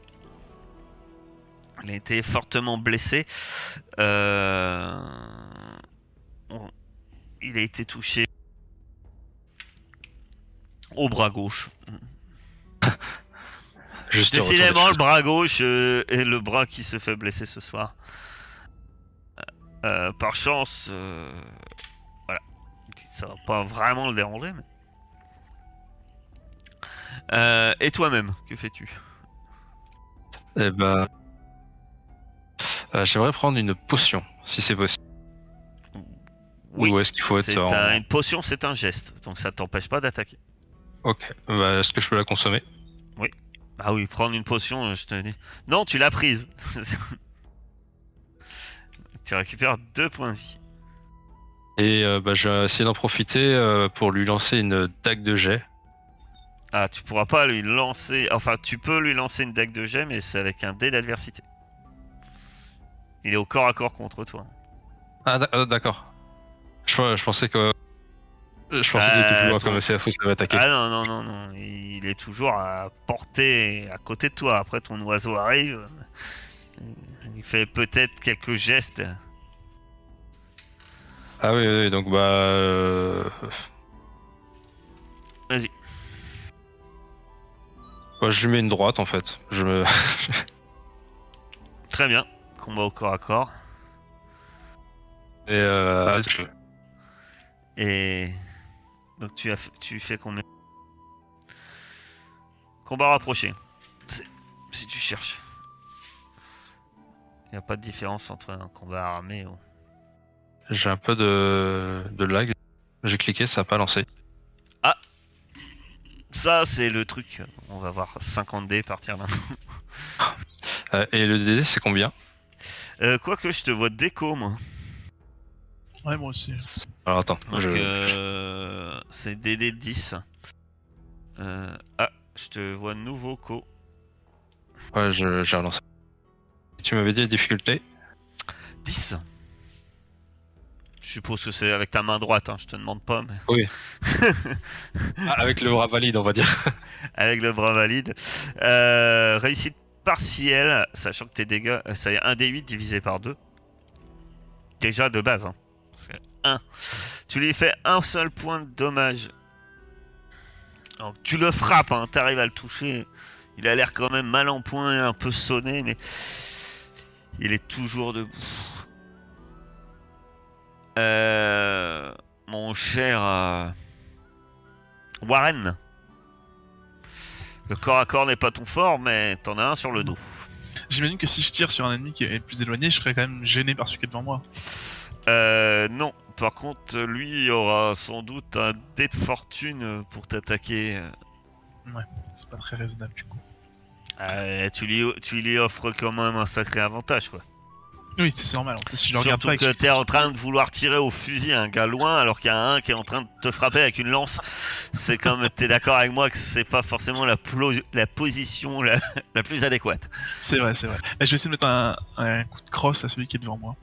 Il a été fortement blessé. On- il a été touché au bras gauche. Juste Décidément, le bras gauche euh, est le bras qui se fait blesser ce soir. Euh, par chance, euh. Ça va pas vraiment le déranger. Mais... Euh, et toi-même, que fais-tu? Eh ben. euh, J'aimerais prendre une potion, si c'est possible. Ou est-ce qu'il faut être en... un- une potion, c'est un geste, donc ça t'empêche pas d'attaquer. Ok. Bah, est-ce que je peux la consommer? Ah oui, prendre une potion, euh, je te dis. Non, tu l'as prise. tu récupères deux points de vie. Et euh, bah, je vais essayer d'en profiter euh, pour lui lancer une dague de jet. Ah, tu pourras pas lui lancer. Enfin, tu peux lui lancer une dague de jet, mais c'est avec un dé d'adversité. Il est au corps à corps contre toi. Ah, euh, d'accord. Je, je pensais que. Je pensais qu'il Euh, était plus loin comme CFO, ça va attaquer. Ah non, non, non, non. Il est toujours à portée à côté de toi. Après, ton oiseau arrive. Il fait peut-être quelques gestes. Ah oui, oui, donc bah. euh, Vas-y. bah, je lui mets une droite en fait. Je me. Très bien. combat au corps à corps. Et euh, je- Et donc tu as f- tu fais combien? Combat rapproché. Si tu cherches. Il n'y a pas de différence entre un combat armé ou... j'ai un peu de, de lag. J'ai cliqué, ça n'a pas lancé. Ça, c'est le truc. On va voir 50 dés partir là. Euh, et le DD, c'est combien? Euh, Quoique je te vois déco, moi. Ouais, moi aussi. Alors attends, Donc, je... euh, c'est DD 10. Euh, ah, je te vois nouveau co. ouais, je- j'ai relancé. Tu m'avais dit la difficulté? 10. Je suppose que c'est avec ta main droite, hein, je te demande pas, mais Ah, Avec le bras valide, on va dire. avec le bras valide. Euh, réussite partielle, sachant que tes dégâts, euh, c'est 1 D8 divisé par 2. Déjà de base, hein. C'est 1. Tu lui fais un seul point de dommage. Donc, tu le frappes, hein, t'arrives à le toucher. Il a l'air quand même mal en point et un peu sonné, mais il est toujours debout. Euh, mon cher euh, Warren, le corps à corps n'est pas ton fort, mais t'en as un sur le dos. J'imagine que si je tire sur un ennemi qui est plus éloigné, je serais quand même gêné par celui qui est devant moi. Euh, non. Par contre, lui aura sans doute un dé de fortune pour t'attaquer. C'est pas très raisonnable du coup. Euh, tu, lui, tu lui offres quand même un sacré avantage, quoi. Oui, c'est normal. Si je le regarde Surtout pas et que t'es en train de vouloir tirer au fusil un gars loin, alors qu'il y a un qui est en train de te frapper avec une lance. C'est comme t'es d'accord avec moi que c'est pas forcément la, position la, la plus adéquate. C'est vrai, c'est vrai. Je vais essayer de mettre un, un coup de crosse à celui qui est devant moi.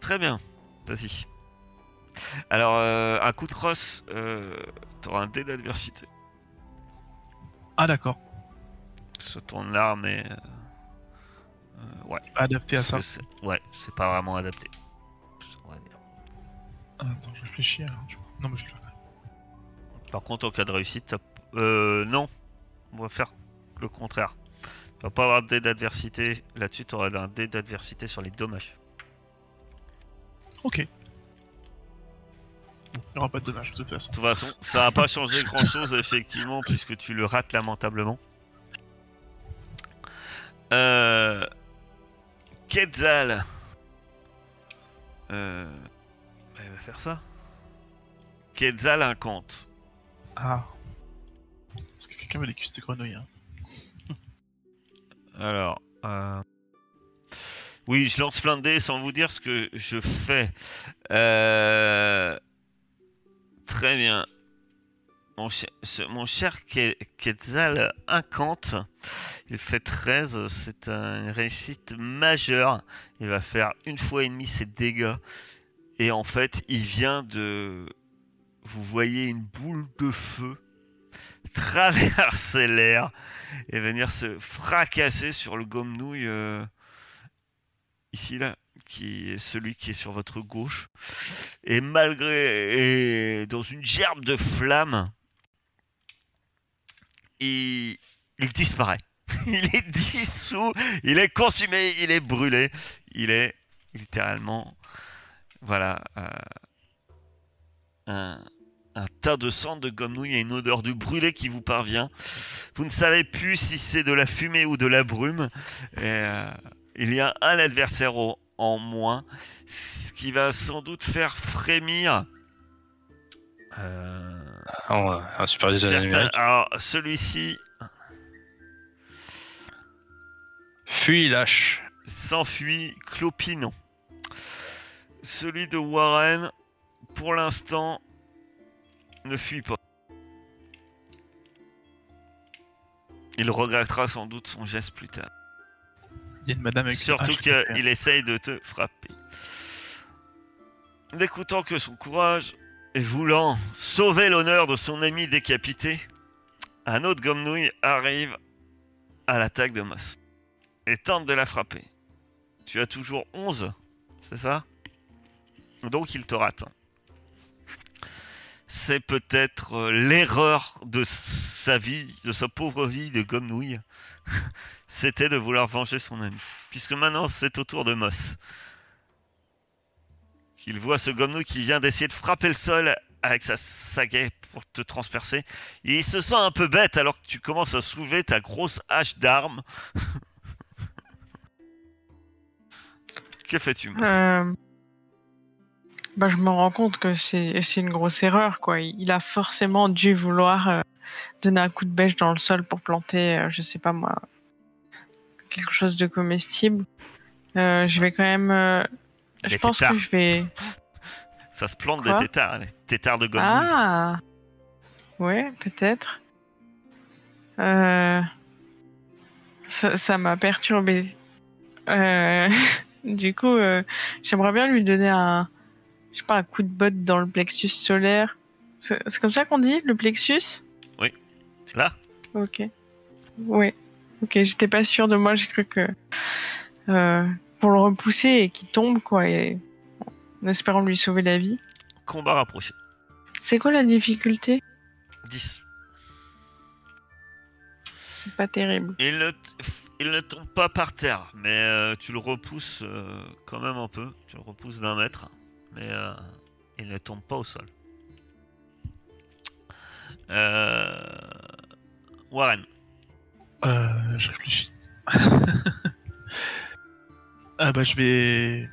Très bien, vas-y. Alors, euh, un coup de crosse, euh, t'auras un dé d'adversité. Ah d'accord. Se tourne l'arme et. euh, ouais. Pas adapté à ça. Ouais, c'est pas vraiment adapté. On va dire. Attends, je réfléchis. coup. Non, mais je le fais. Par contre, en cas de réussite, euh, non, on va faire le contraire. Tu vas pas avoir de dé d'adversité. Là-dessus, tu auras un dé d'adversité sur les dommages. Ok. Il n'y aura pas de dommage de toute façon. De toute façon, ça va pas changer grand-chose, effectivement, puisque tu le rates lamentablement. Euh... Quetzal. Euh... il va faire ça. Quetzal incante. Ah. Est-ce que quelqu'un veut les cuisses de grenouille hein? Alors, euh, oui, je lance plein de dés sans vous dire ce que je fais. Euh, Très bien. Mon, cher- Quetzal incante. Il fait 13. C'est une réussite majeure. Il va faire une fois et demi ses dégâts. Et en fait, il vient de. Vous voyez une boule de feu traverser l'air et venir se fracasser sur le gomme-nouille euh, ici là qui est celui qui est sur votre gauche et malgré et dans une gerbe de flammes il, disparaît il est dissous il est consumé il est brûlé il est littéralement voilà euh, un, tas de sang de gomme-nouille et une odeur du brûlé qui vous parvient vous ne savez plus si c'est de la fumée ou de la brume. Euh, il y a un adversaire en moins, ce qui va sans doute faire frémir. euh, Oh, un super numérique. Alors, celui-ci Fuis, lâche. s'enfuit clopinant. Celui de Warren, pour l'instant, ne fuit pas. Il regrettera sans doute son geste plus tard. Il y a une madame avec Surtout qu'il essaye de te frapper. N'écoutant que son courage et voulant sauver l'honneur de son ami décapité, un autre gomme-nouille arrive à l'attaque de Moss et tente de la frapper. Tu as toujours 11, c'est ça? Donc il te rate. c'est peut-être l'erreur de sa vie, de sa pauvre vie de Gomnouille. C'était de vouloir venger son ami. Puisque maintenant, c'est au tour de Moss. Il voit ce Gomnouille qui vient d'essayer de frapper le sol avec sa sagaie pour te transpercer. Et il se sent un peu bête alors que tu commences à soulever ta grosse hache d'armes. que fais-tu, Euh, Bah, je me rends compte que c'est une grosse erreur, quoi. Il a forcément dû vouloir euh, donner un coup de bêche dans le sol pour planter, euh, je sais pas moi, quelque chose de comestible. Euh, je vais quand même. Je pense que je vais. Ça se plante Quoi des tétards, les tétards de Gomnouille. Ah Ouais, peut-être. Euh, Ça m'a perturbé. Euh, Du coup, euh, j'aimerais bien lui donner un, je sais pas, un coup de botte dans le plexus solaire. C'est c'est comme ça qu'on dit, le plexus? Là? Ok. Ouais. Ok, j'étais pas sûre de moi, j'ai cru que euh, pour le repousser et qu'il tombe, quoi, et en espérant lui sauver la vie. Combat rapproché. C'est quoi la difficulté? 10. C'est pas terrible. Il ne, t- il ne tombe pas par terre, mais euh, tu le repousses euh, quand même un peu. Tu le repousses d'un mètre, mais euh, il ne tombe pas au sol. Euh, Warren, Euh, je réfléchis. ah bah je vais.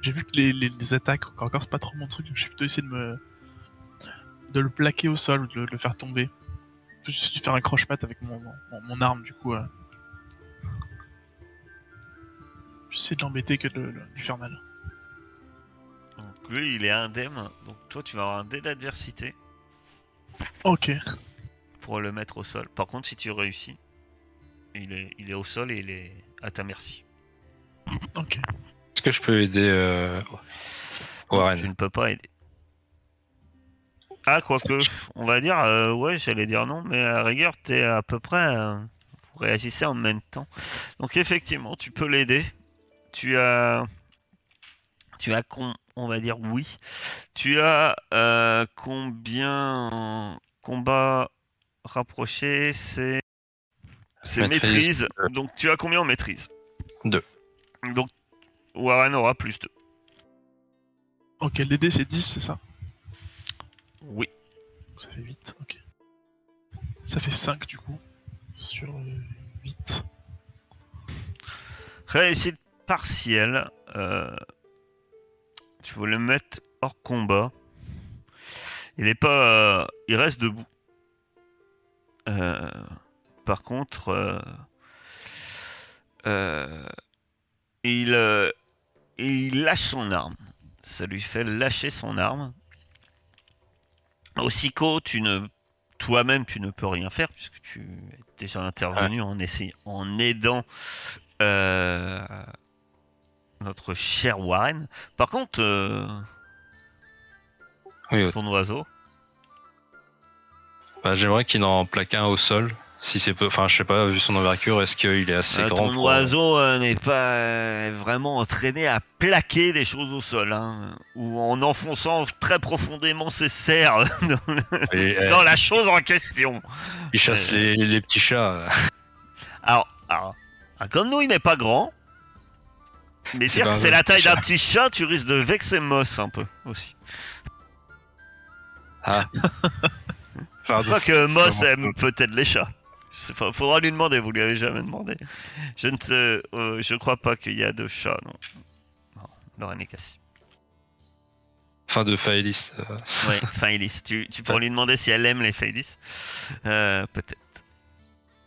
J'ai vu que les, les- les attaques, encore, encore c'est pas trop mon truc, je vais plutôt essayer de me. de le plaquer au sol, de le, de le faire tomber. Je vais juste faire un croche-mat avec mon, mon, mon arme du coup. Euh... J'essaie de l'embêter que de le- lui faire mal. donc lui il est indemne, donc toi tu vas avoir un dé d'adversité Ok. pour le mettre au sol. Par contre, si tu réussis, il est, il est au sol et il est à ta merci. Ok. Est-ce que je peux aider euh, Tu Warren ne peux pas aider. Ah, quoique, on va dire, euh, ouais, j'allais dire non, mais à rigueur, t'es à peu près. euh, vous réagissez en même temps. Donc, effectivement, tu peux l'aider. Tu as. Tu as, con- on va dire oui. Tu as euh, combien en combat rapproché C'est. C'est Maîtrise. maîtrise. Donc, tu as combien en maîtrise? Deux. Donc, Warren aura plus de. Ok, le DD c'est 10, c'est ça? Oui. Ça fait 8, ok. Ça fait 5 du coup. Sur euh, 8. Réussite partielle. euh, tu veux le mettre hors combat. Il est pas. euh, il reste debout. Euh, par contre, il, euh, il lâche son arme. Ça lui fait lâcher son arme. Aussitôt, tu ne, toi-même, tu ne peux rien faire puisque tu es déjà intervenu en, essayant, en aidant euh, notre cher Warren. Par contre, euh, Oui, ton oiseau, bah, j'aimerais qu'il en plaque un au sol. Si c'est peu, enfin, je sais pas, vu son envergure, est-ce qu'il est assez euh, grand ton pour- oiseau euh, n'est pas euh, vraiment entraîné à plaquer des choses au sol, hein, ou en enfonçant très profondément ses serres dans, le- Et, euh, dans la chose en question. il chasse euh, les, les petits chats. Alors, alors, ah, comme nous, il n'est pas grand. Mais dire que c'est la taille d'un petit chat, tu risques de vexer Moss un peu aussi. Je Pardon. crois que Moss aime peut-être les chats. Faudra lui demander, vous lui avez jamais demandé. Je ne te, euh, je crois pas qu'il y a de chats, non. Non, Lorraine est cassée. Fin de Faelis. euh, Ouais, Failis. Tu, tu pourrais lui demander si elle aime les Failis. Euh, peut-être.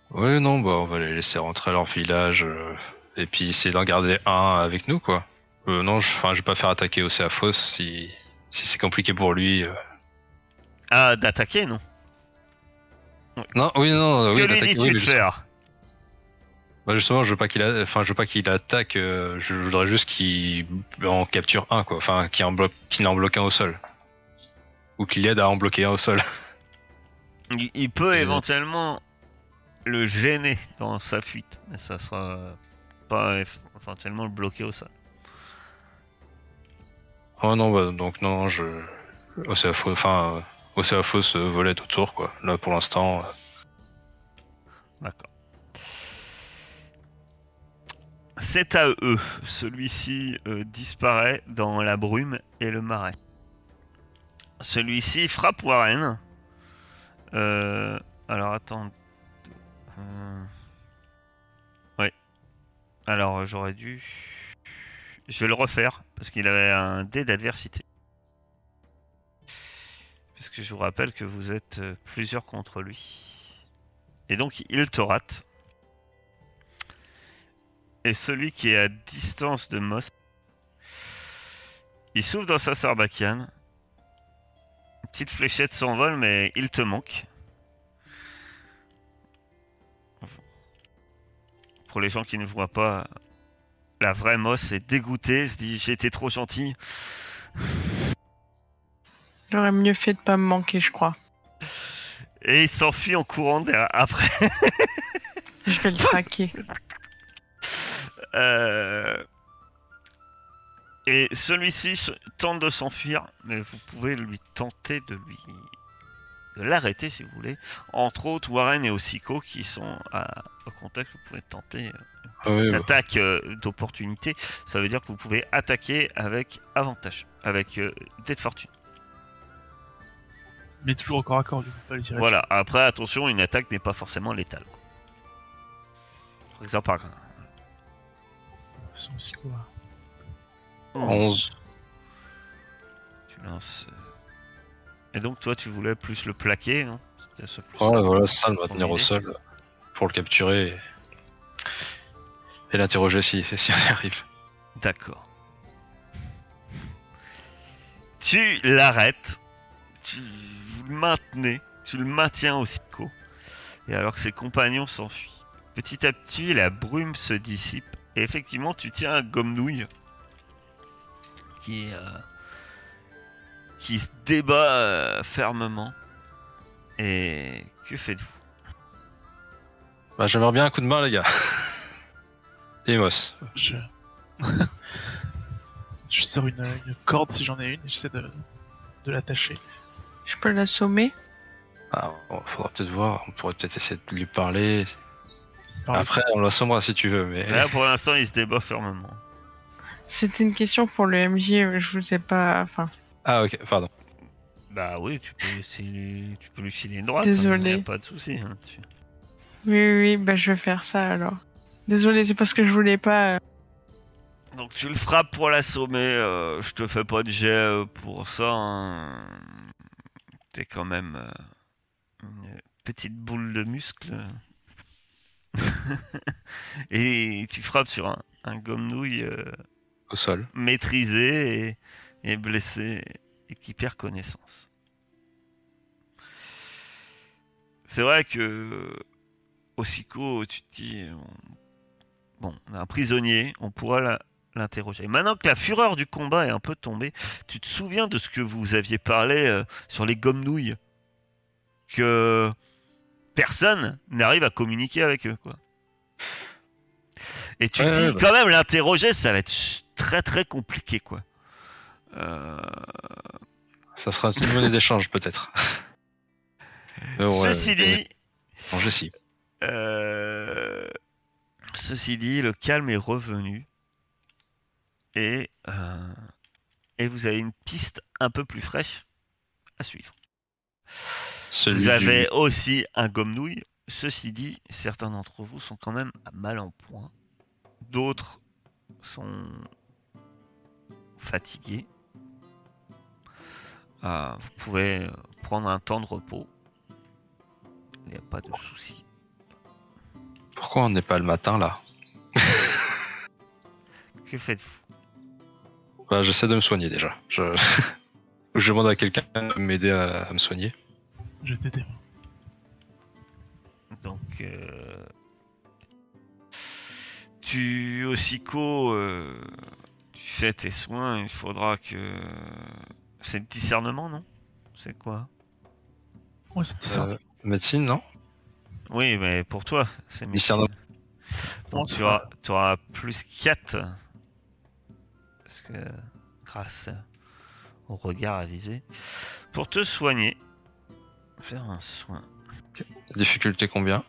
Ouais, non, bah, on va les laisser rentrer à leur village. euh, et puis essayer d'en garder un avec nous, quoi. Euh, non, je, je vais pas faire attaquer Océaphos si, si c'est compliqué pour lui. Ah, d'attaquer, non Non, oui, non, euh, oui, Que lui dis-tu oui, de faire Bah, justement, je veux pas qu'il, a... enfin, je veux pas qu'il attaque. euh, je voudrais juste qu'il en capture un, quoi. Enfin, qu'il en bloque, qu'il en bloque un au sol, ou qu'il aide à en bloquer un au sol. il, il peut Euh. éventuellement le gêner dans sa fuite. Mais ça sera pas éventuellement le bloquer au sol. Oh non, bah, donc non, je, Océaphos, enfin, euh, Océaphos euh, volait autour, quoi. Là, pour l'instant, euh, D'accord. C'est à eux. Celui-ci euh, disparaît dans la brume et le marais. Celui-ci frappe Warren. Euh, alors attends. Euh, Ouais. Alors j'aurais dû. Je vais le refaire parce qu'il avait un dé d'adversité. Parce que je vous rappelle que vous êtes euh, plusieurs contre lui. Et donc il te rate. Et celui qui est à distance de Moss, il souffle dans sa sarbacane. Une petite fléchette s'envole, mais il te manque. Pour les gens qui ne voient pas, la vraie Moss est dégoûtée, se dit j'ai été trop gentil. J'aurais mieux fait de pas me manquer, je crois. Et il s'enfuit en courant derrière- après. Je vais le traquer. Euh, Et celui-ci tente de s'enfuir, mais vous pouvez lui tenter de lui de l'arrêter si vous voulez. Entre autres, Warren et Osiko qui sont à, au contact, vous pouvez tenter euh, ah oui, une bah, attaque euh, d'opportunité. Ça veut dire que vous pouvez attaquer avec avantage, avec euh, dé de fortune. Mais toujours au corps à corps, du coup, pas le tirer. Voilà. Après, attention, une attaque n'est pas forcément létale. quoi. Par exemple, par dessus. Son psycho, là. 11. Tu lances. euh, Et donc, toi, tu voulais plus le plaquer, non? C'était ça, plus Ouais, voilà, ça, le maintenir au sol pour le capturer et, et l'interroger si, si on y arrive. D'accord. Tu l'arrêtes. Tu le maintenez. Tu le maintiens au psycho. Et alors que ses compagnons s'enfuient. Petit à petit, la brume se dissipe. Et effectivement, tu tiens un gomme-nouille qui, euh, qui se débat euh, fermement. Et que faites-vous? Bah, j'aimerais bien un coup de main, les gars. Emos. Je. je sors une, une corde si j'en ai une et j'essaie de, de l'attacher. Je peux l'assommer? Ah, bon, faudra peut-être voir. On pourrait peut-être essayer de lui parler. Par Après, on l'assommera si tu veux, mais. Là, pour l'instant, il se débat fermement. C'était une question pour le MJ, je vous ai pas. Enfin, Ah, ok, pardon. Bah oui, tu peux, essayer- tu peux lui filer une droite. Désolé. hein, y a pas de souci. hein, tu- oui, oui, oui, bah je vais faire ça alors. Désolé, c'est parce que je voulais pas. euh, Donc tu le frappes pour l'assommer. euh, je te fais pas de jet euh, pour ça. hein. T'es quand même euh, une petite boule de muscle. et tu frappes sur un, un gomme-nouille euh, Au sol. maîtrisé et, et blessé et qui perd connaissance. C'est vrai que au SICO, tu te dis, on- bon, on a un prisonnier, on pourra la- l'interroger. Maintenant que la fureur du combat est un peu tombée, tu te souviens de ce que vous aviez parlé euh, sur les gomme-nouilles Que personne n'arrive à communiquer avec eux, quoi. Et tu te Ouais, dis, ouais, bah. quand même, l'interroger, ça va être très très compliqué, quoi. Euh, Ça sera une monnaie d'échange, peut-être. Ceci dit, bon, je sais. Euh, Ceci dit, le calme est revenu. Et, euh, et vous avez une piste un peu plus fraîche à suivre. Celui vous du- avez aussi un gomme-nouille. Ceci dit, certains d'entre vous sont quand même à mal en point. D'autres sont fatigués. Euh, vous pouvez prendre un temps de repos. Il n'y a pas de souci. Pourquoi on n'est pas le matin, là? Que faites-vous? Bah, J'essaie de me soigner, déjà. Je... je demande à quelqu'un de m'aider à... à me soigner. Je vais t'aider. Donc, euh, tu, Osiko, euh, tu fais tes soins. Il faudra que. C'est le discernement, non? C'est quoi? Ouais, c'est ça. Euh, médecine, non? Oui, mais pour toi, c'est Discernement. médecine. Non, Donc, tu auras, tu auras plus 4. Parce que, grâce au regard avisé, pour te soigner. Faire un soin. Difficulté combien?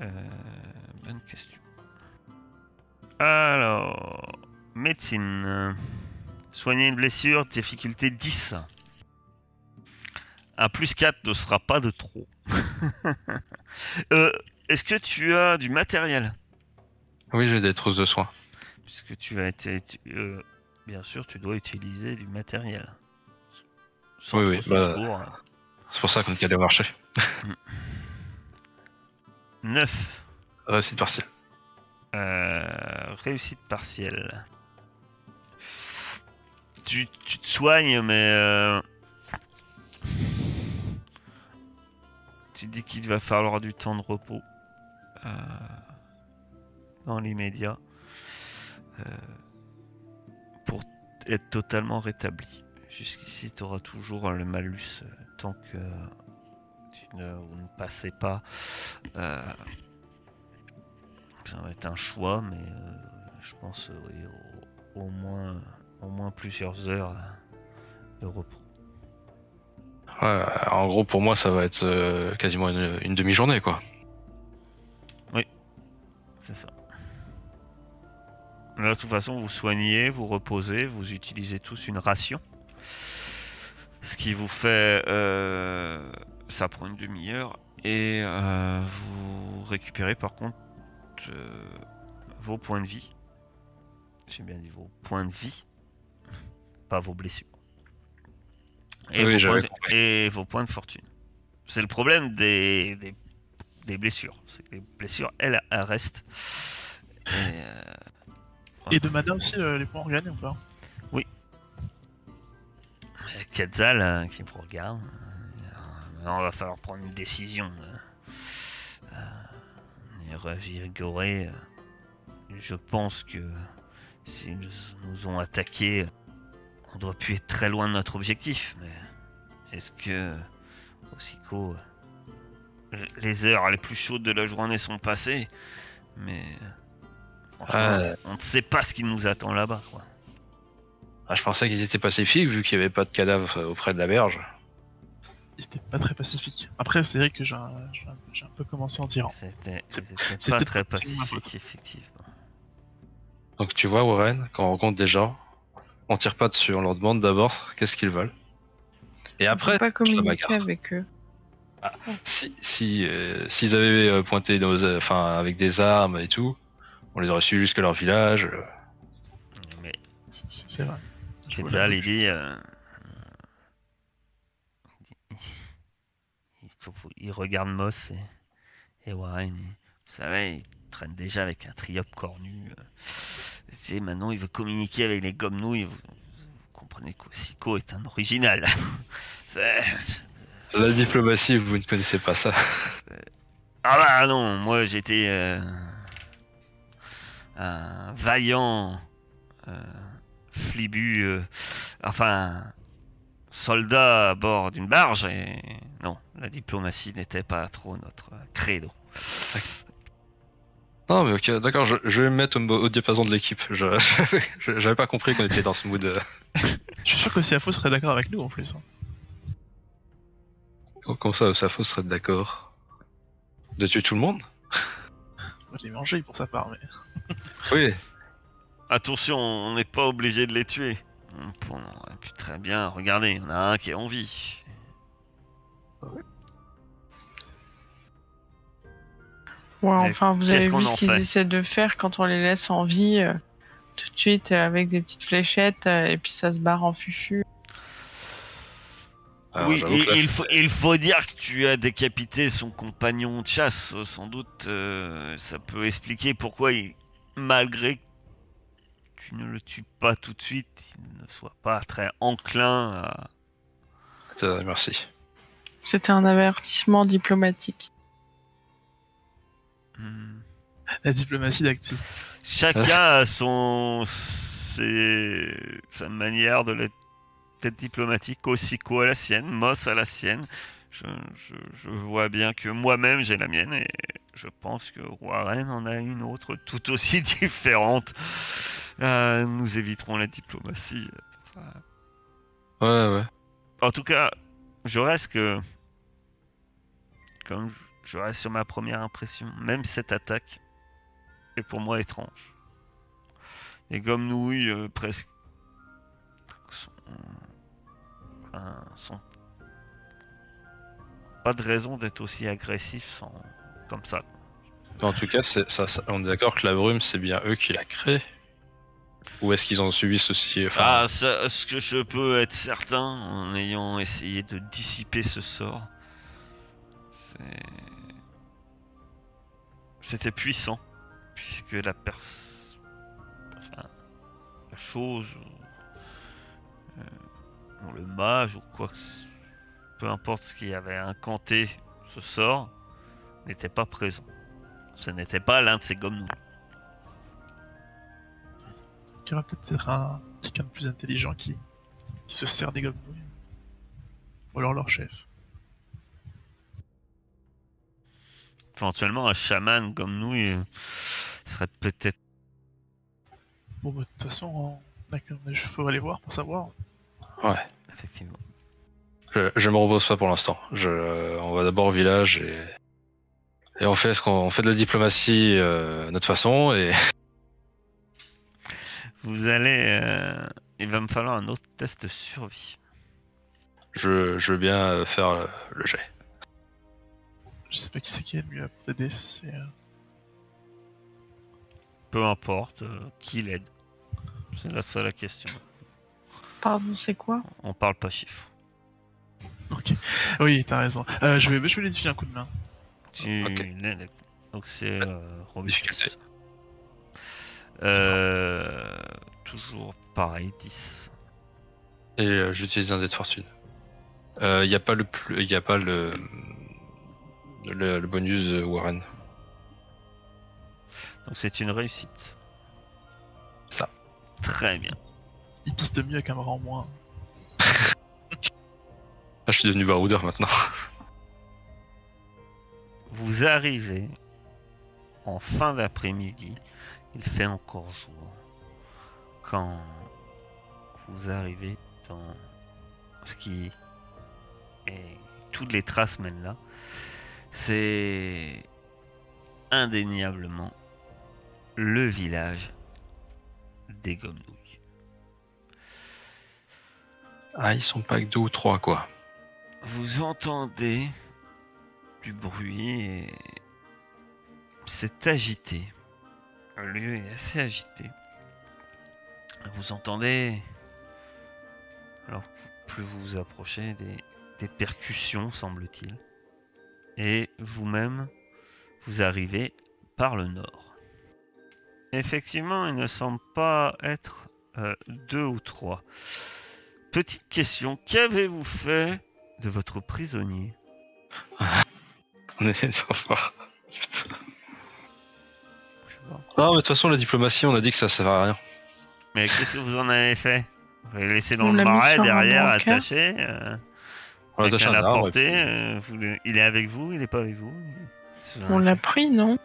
Euh, bonne question. Alors, médecine. Soigner une blessure, difficulté 10. Un plus 4 ne sera pas de trop. Euh, Est-ce que tu as du matériel? Oui, j'ai des trousses de soins. Puisque tu as été. tu- euh, bien sûr, tu dois utiliser du matériel. Sans Oui, oui, bah-. C'est pour ça qu'on est allé au marché. 9. Réussite partielle. Euh, réussite partielle. Tu, tu te soignes, mais. euh, tu dis qu'il va falloir du temps de repos. euh, dans l'immédiat. Euh, pour être totalement rétabli. Jusqu'ici, tu auras toujours le malus euh, tant que tu ne, vous ne passez pas. euh, ça va être un choix, mais je pense oui, au, au moins, au moins plusieurs heures de repos. Ouais, en gros, pour moi, ça va être euh, quasiment une, une demi-journée, quoi. C'est ça. Là, de toute façon, vous soignez, vous reposez, vous utilisez tous une ration. Ce qui vous fait... euh, ça prend une demi-heure. Et euh, vous récupérez par contre euh, vos points de vie. J'ai bien dit vos points de vie. Pas vos blessures. Et, Oui, vos, points de, compris. et vos points de fortune. C'est le problème des, des, des blessures. C'est que les blessures, elles, elles restent. Et, Et de mana aussi, euh, les points organés ou pas Quetzal euh, qui me regarde. Euh, on va falloir prendre une décision. Et revigorer. Je pense que s'ils nous, ont attaqués, on doit plus être très loin de notre objectif. Mais est-ce que, euh, les heures les plus chaudes de la journée sont passées? Mais franchement, Ouais. on ne sait pas ce qui nous attend là-bas. quoi. Ah, je pensais qu'ils étaient pacifiques vu qu'il n'y avait pas de cadavre euh, auprès de la berge. C'était pas très pacifique. Après, c'est vrai que j'ai un, j'ai un- j'ai un peu commencé en tirant. C'était C'est- c'était pas très pacifique, effectivement. Donc tu vois, Warren, quand on rencontre des gens, on tire pas dessus, on leur demande d'abord qu'est-ce qu'ils veulent. Et On après, peut pas communiquer avec eux. si si euh, s'ils avaient euh, pointé nos, euh, enfin avec des armes et tout, on les aurait suivis jusqu'à leur village. euh. Mais C'est- vrai. Quetzal, il dit, euh, il faut- faut- il regarde Moss et, et Warren. et, vous savez, il traîne déjà avec un triope cornu. euh. Sais, maintenant, il veut communiquer avec les Gomnouilles. Vous, vous comprenez qu'Osiko est un original. La diplomatie, vous ne connaissez pas ça. Ah bah non, moi j'étais euh, un vaillant euh, flibu, euh, enfin soldat à bord d'une barge et non, la diplomatie n'était pas trop notre credo. Non mais ok, d'accord, je, je vais me mettre au, au diapason de l'équipe. Je- je- J'avais pas compris qu'on était dans ce mood. euh. Je suis sûr que CFO serait d'accord avec nous en plus. hein. Comme ça, Safo serait d'accord? De tuer tout le monde? On va les manger pour sa part, mais. Oui. Attention, on n'est pas obligé de les tuer. On peut- on aurait pu très bien, regardez, il y en a un qui est en vie. Ouais, enfin, vous avez vu ce qu'ils essaient de faire quand on les laisse en vie, euh, tout de suite euh, avec des petites fléchettes, euh, et puis ça se barre en fufu. Alors, oui, et- là, il, faut, il faut dire que tu as décapité son compagnon de chasse. Sans doute, euh, ça peut expliquer pourquoi, il- malgré que tu ne le tues pas tout de suite, il ne soit pas très enclin à... Euh, Merci. C'était un avertissement diplomatique. Hmm. La diplomatie d'Acti. Chacun a son, ses- sa manière de l'être d'être diplomatique, Osiko à la sienne, Moss à la sienne. Je, je- je vois bien que moi-même j'ai la mienne et je pense que Warren en a une autre tout aussi différente. Euh, nous éviterons la diplomatie. Ouais, ouais. En tout cas, je reste que. Comme je reste sur ma première impression, même cette attaque est pour moi étrange. Les gommes nouilles euh, presque. sont. enfin, sont- Pas de raison d'être aussi agressifs sans... comme ça. En tout cas, c'est- ça, ça- on est d'accord que la brume, c'est bien eux qui la créent Ou est-ce qu'ils ont subi ceci enfin, Ah, ça, ce que je peux être certain en ayant essayé de dissiper ce sort. C'était puissant, puisque la pers... enfin, la chose, ou, euh, le mage, ou quoi que ce- peu importe ce qui avait incanté ce sort, n'était pas présent. Ce n'était pas l'un de ces gommes nouilles. Il y aura peut-être un quelqu'un de plus intelligent qui, qui se sert des gommes nouilles. Ou alors leur chef. Éventuellement, un chaman comme nous il serait peut-être Bon, bah, de toute façon, on- d'accord, mais je aller voir pour savoir. Ouais. effectivement. Je, je me repose pas pour l'instant. Je, on va d'abord au village et, et on fait ce qu'on on fait de la diplomatie euh, à notre façon et Vous allez. euh, il va me falloir un autre test de survie. je, je veux bien faire le, le jet. Je sais pas qui c'est qui est le mieux pour t'aider. C'est. euh, Peu importe euh, qui l'aide. C'est la seule question. Pardon, c'est quoi? On parle pas chiffres. Ok. Oui, t'as raison. Euh, je vais, je vais lui filer un coup de main. Tu Ok. l'aides. Donc c'est euh, robustesse. difficulté. Euh, toujours pareil, 10. Et euh, j'utilise un dé de fortune. Il n'y a pas le plus, il y a pas le, le, le bonus de Warren. Donc c'est une réussite. Ça. Très bien. Il piste mieux avec un bras en moins. Ah, je suis devenu baroudeur maintenant. Vous arrivez en fin d'après-midi, il fait encore jour. Quand vous arrivez dans ce qui est toutes les traces mènent là, c'est indéniablement le village des Gomnouilles. Ah, ils sont pas que deux ou trois quoi. Vous entendez du bruit et c'est agité. Le lieu est assez agité. Vous entendez, alors plus vous vous approchez, des, percussions, semble-t-il. Et vous-même, vous arrivez par le nord. Effectivement, il ne semble pas être euh, deux ou trois. Petite question, qu'avez-vous fait de votre prisonnier On est dans ce soir. Putain. Je sais pas. Non, mais de toute façon, la diplomatie, on a dit que ça sert à rien. Mais qu'est-ce que vous en avez fait? Vous l'avez laissé dans On le l'a mis marais sur un derrière, attaché euh, On l'a attaché Quelqu'un à un l'a arbre, porté et puis- euh, vous le- Il est avec vous Il est pas avec vous Qu'est-ce que vous en On avez l'a pris, non?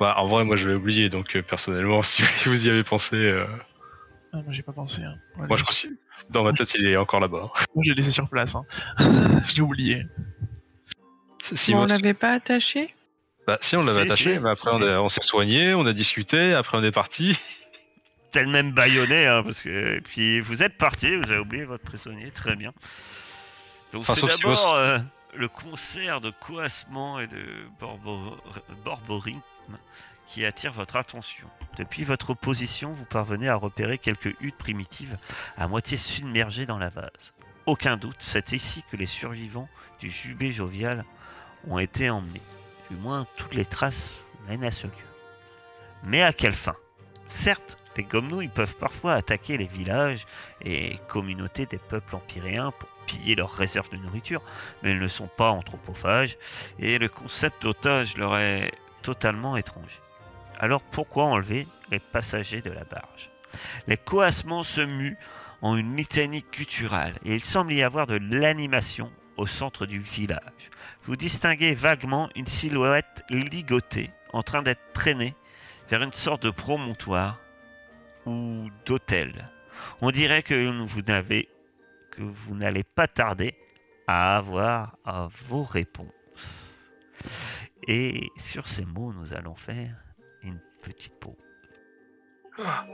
Bah, en vrai, moi, je l'ai oublié, donc euh, personnellement, si vous y avez pensé, euh, Ah, moi j'ai pas pensé. Hein. Ouais, moi, je que dans ma tête, il est encore là-bas. Moi j'ai laissé sur place. Hein. je l'ai oublié. Si, On l'avait pas attaché bah, si on l'avait attaché, mais après, on, s'est soigné, on a discuté, après, on est parti. Tel même baïonné, hein, parce que. Et puis vous êtes parti, vous avez oublié votre prisonnier, très bien. Donc Enfin, c'est si d'abord euh, le concert de coassement et de borbo- borborygme qui attire votre attention. Depuis votre position, vous parvenez à repérer quelques huttes primitives à moitié submergées dans la vase. Aucun doute, c'est ici que les survivants du jubé jovial ont été emmenés. Du moins, toutes les traces mènent à ce lieu. Mais à quelle fin? Certes, les Gomnouilles peuvent parfois attaquer les villages et communautés des peuples empyréens pour piller leurs réserves de nourriture, mais ils ne sont pas anthropophages et le concept d'otage leur est totalement étranger. Alors pourquoi enlever les passagers de la barge? Les coassements se muent en une litanie culturelle et il semble y avoir de l'animation au centre du village. Vous distinguez vaguement une silhouette ligotée en train d'être traînée vers une sorte de promontoire ou d'hôtel. On dirait que vous n'allez pas tarder à avoir vos réponses. Et sur ces mots, nous allons faire petite pause. Ah.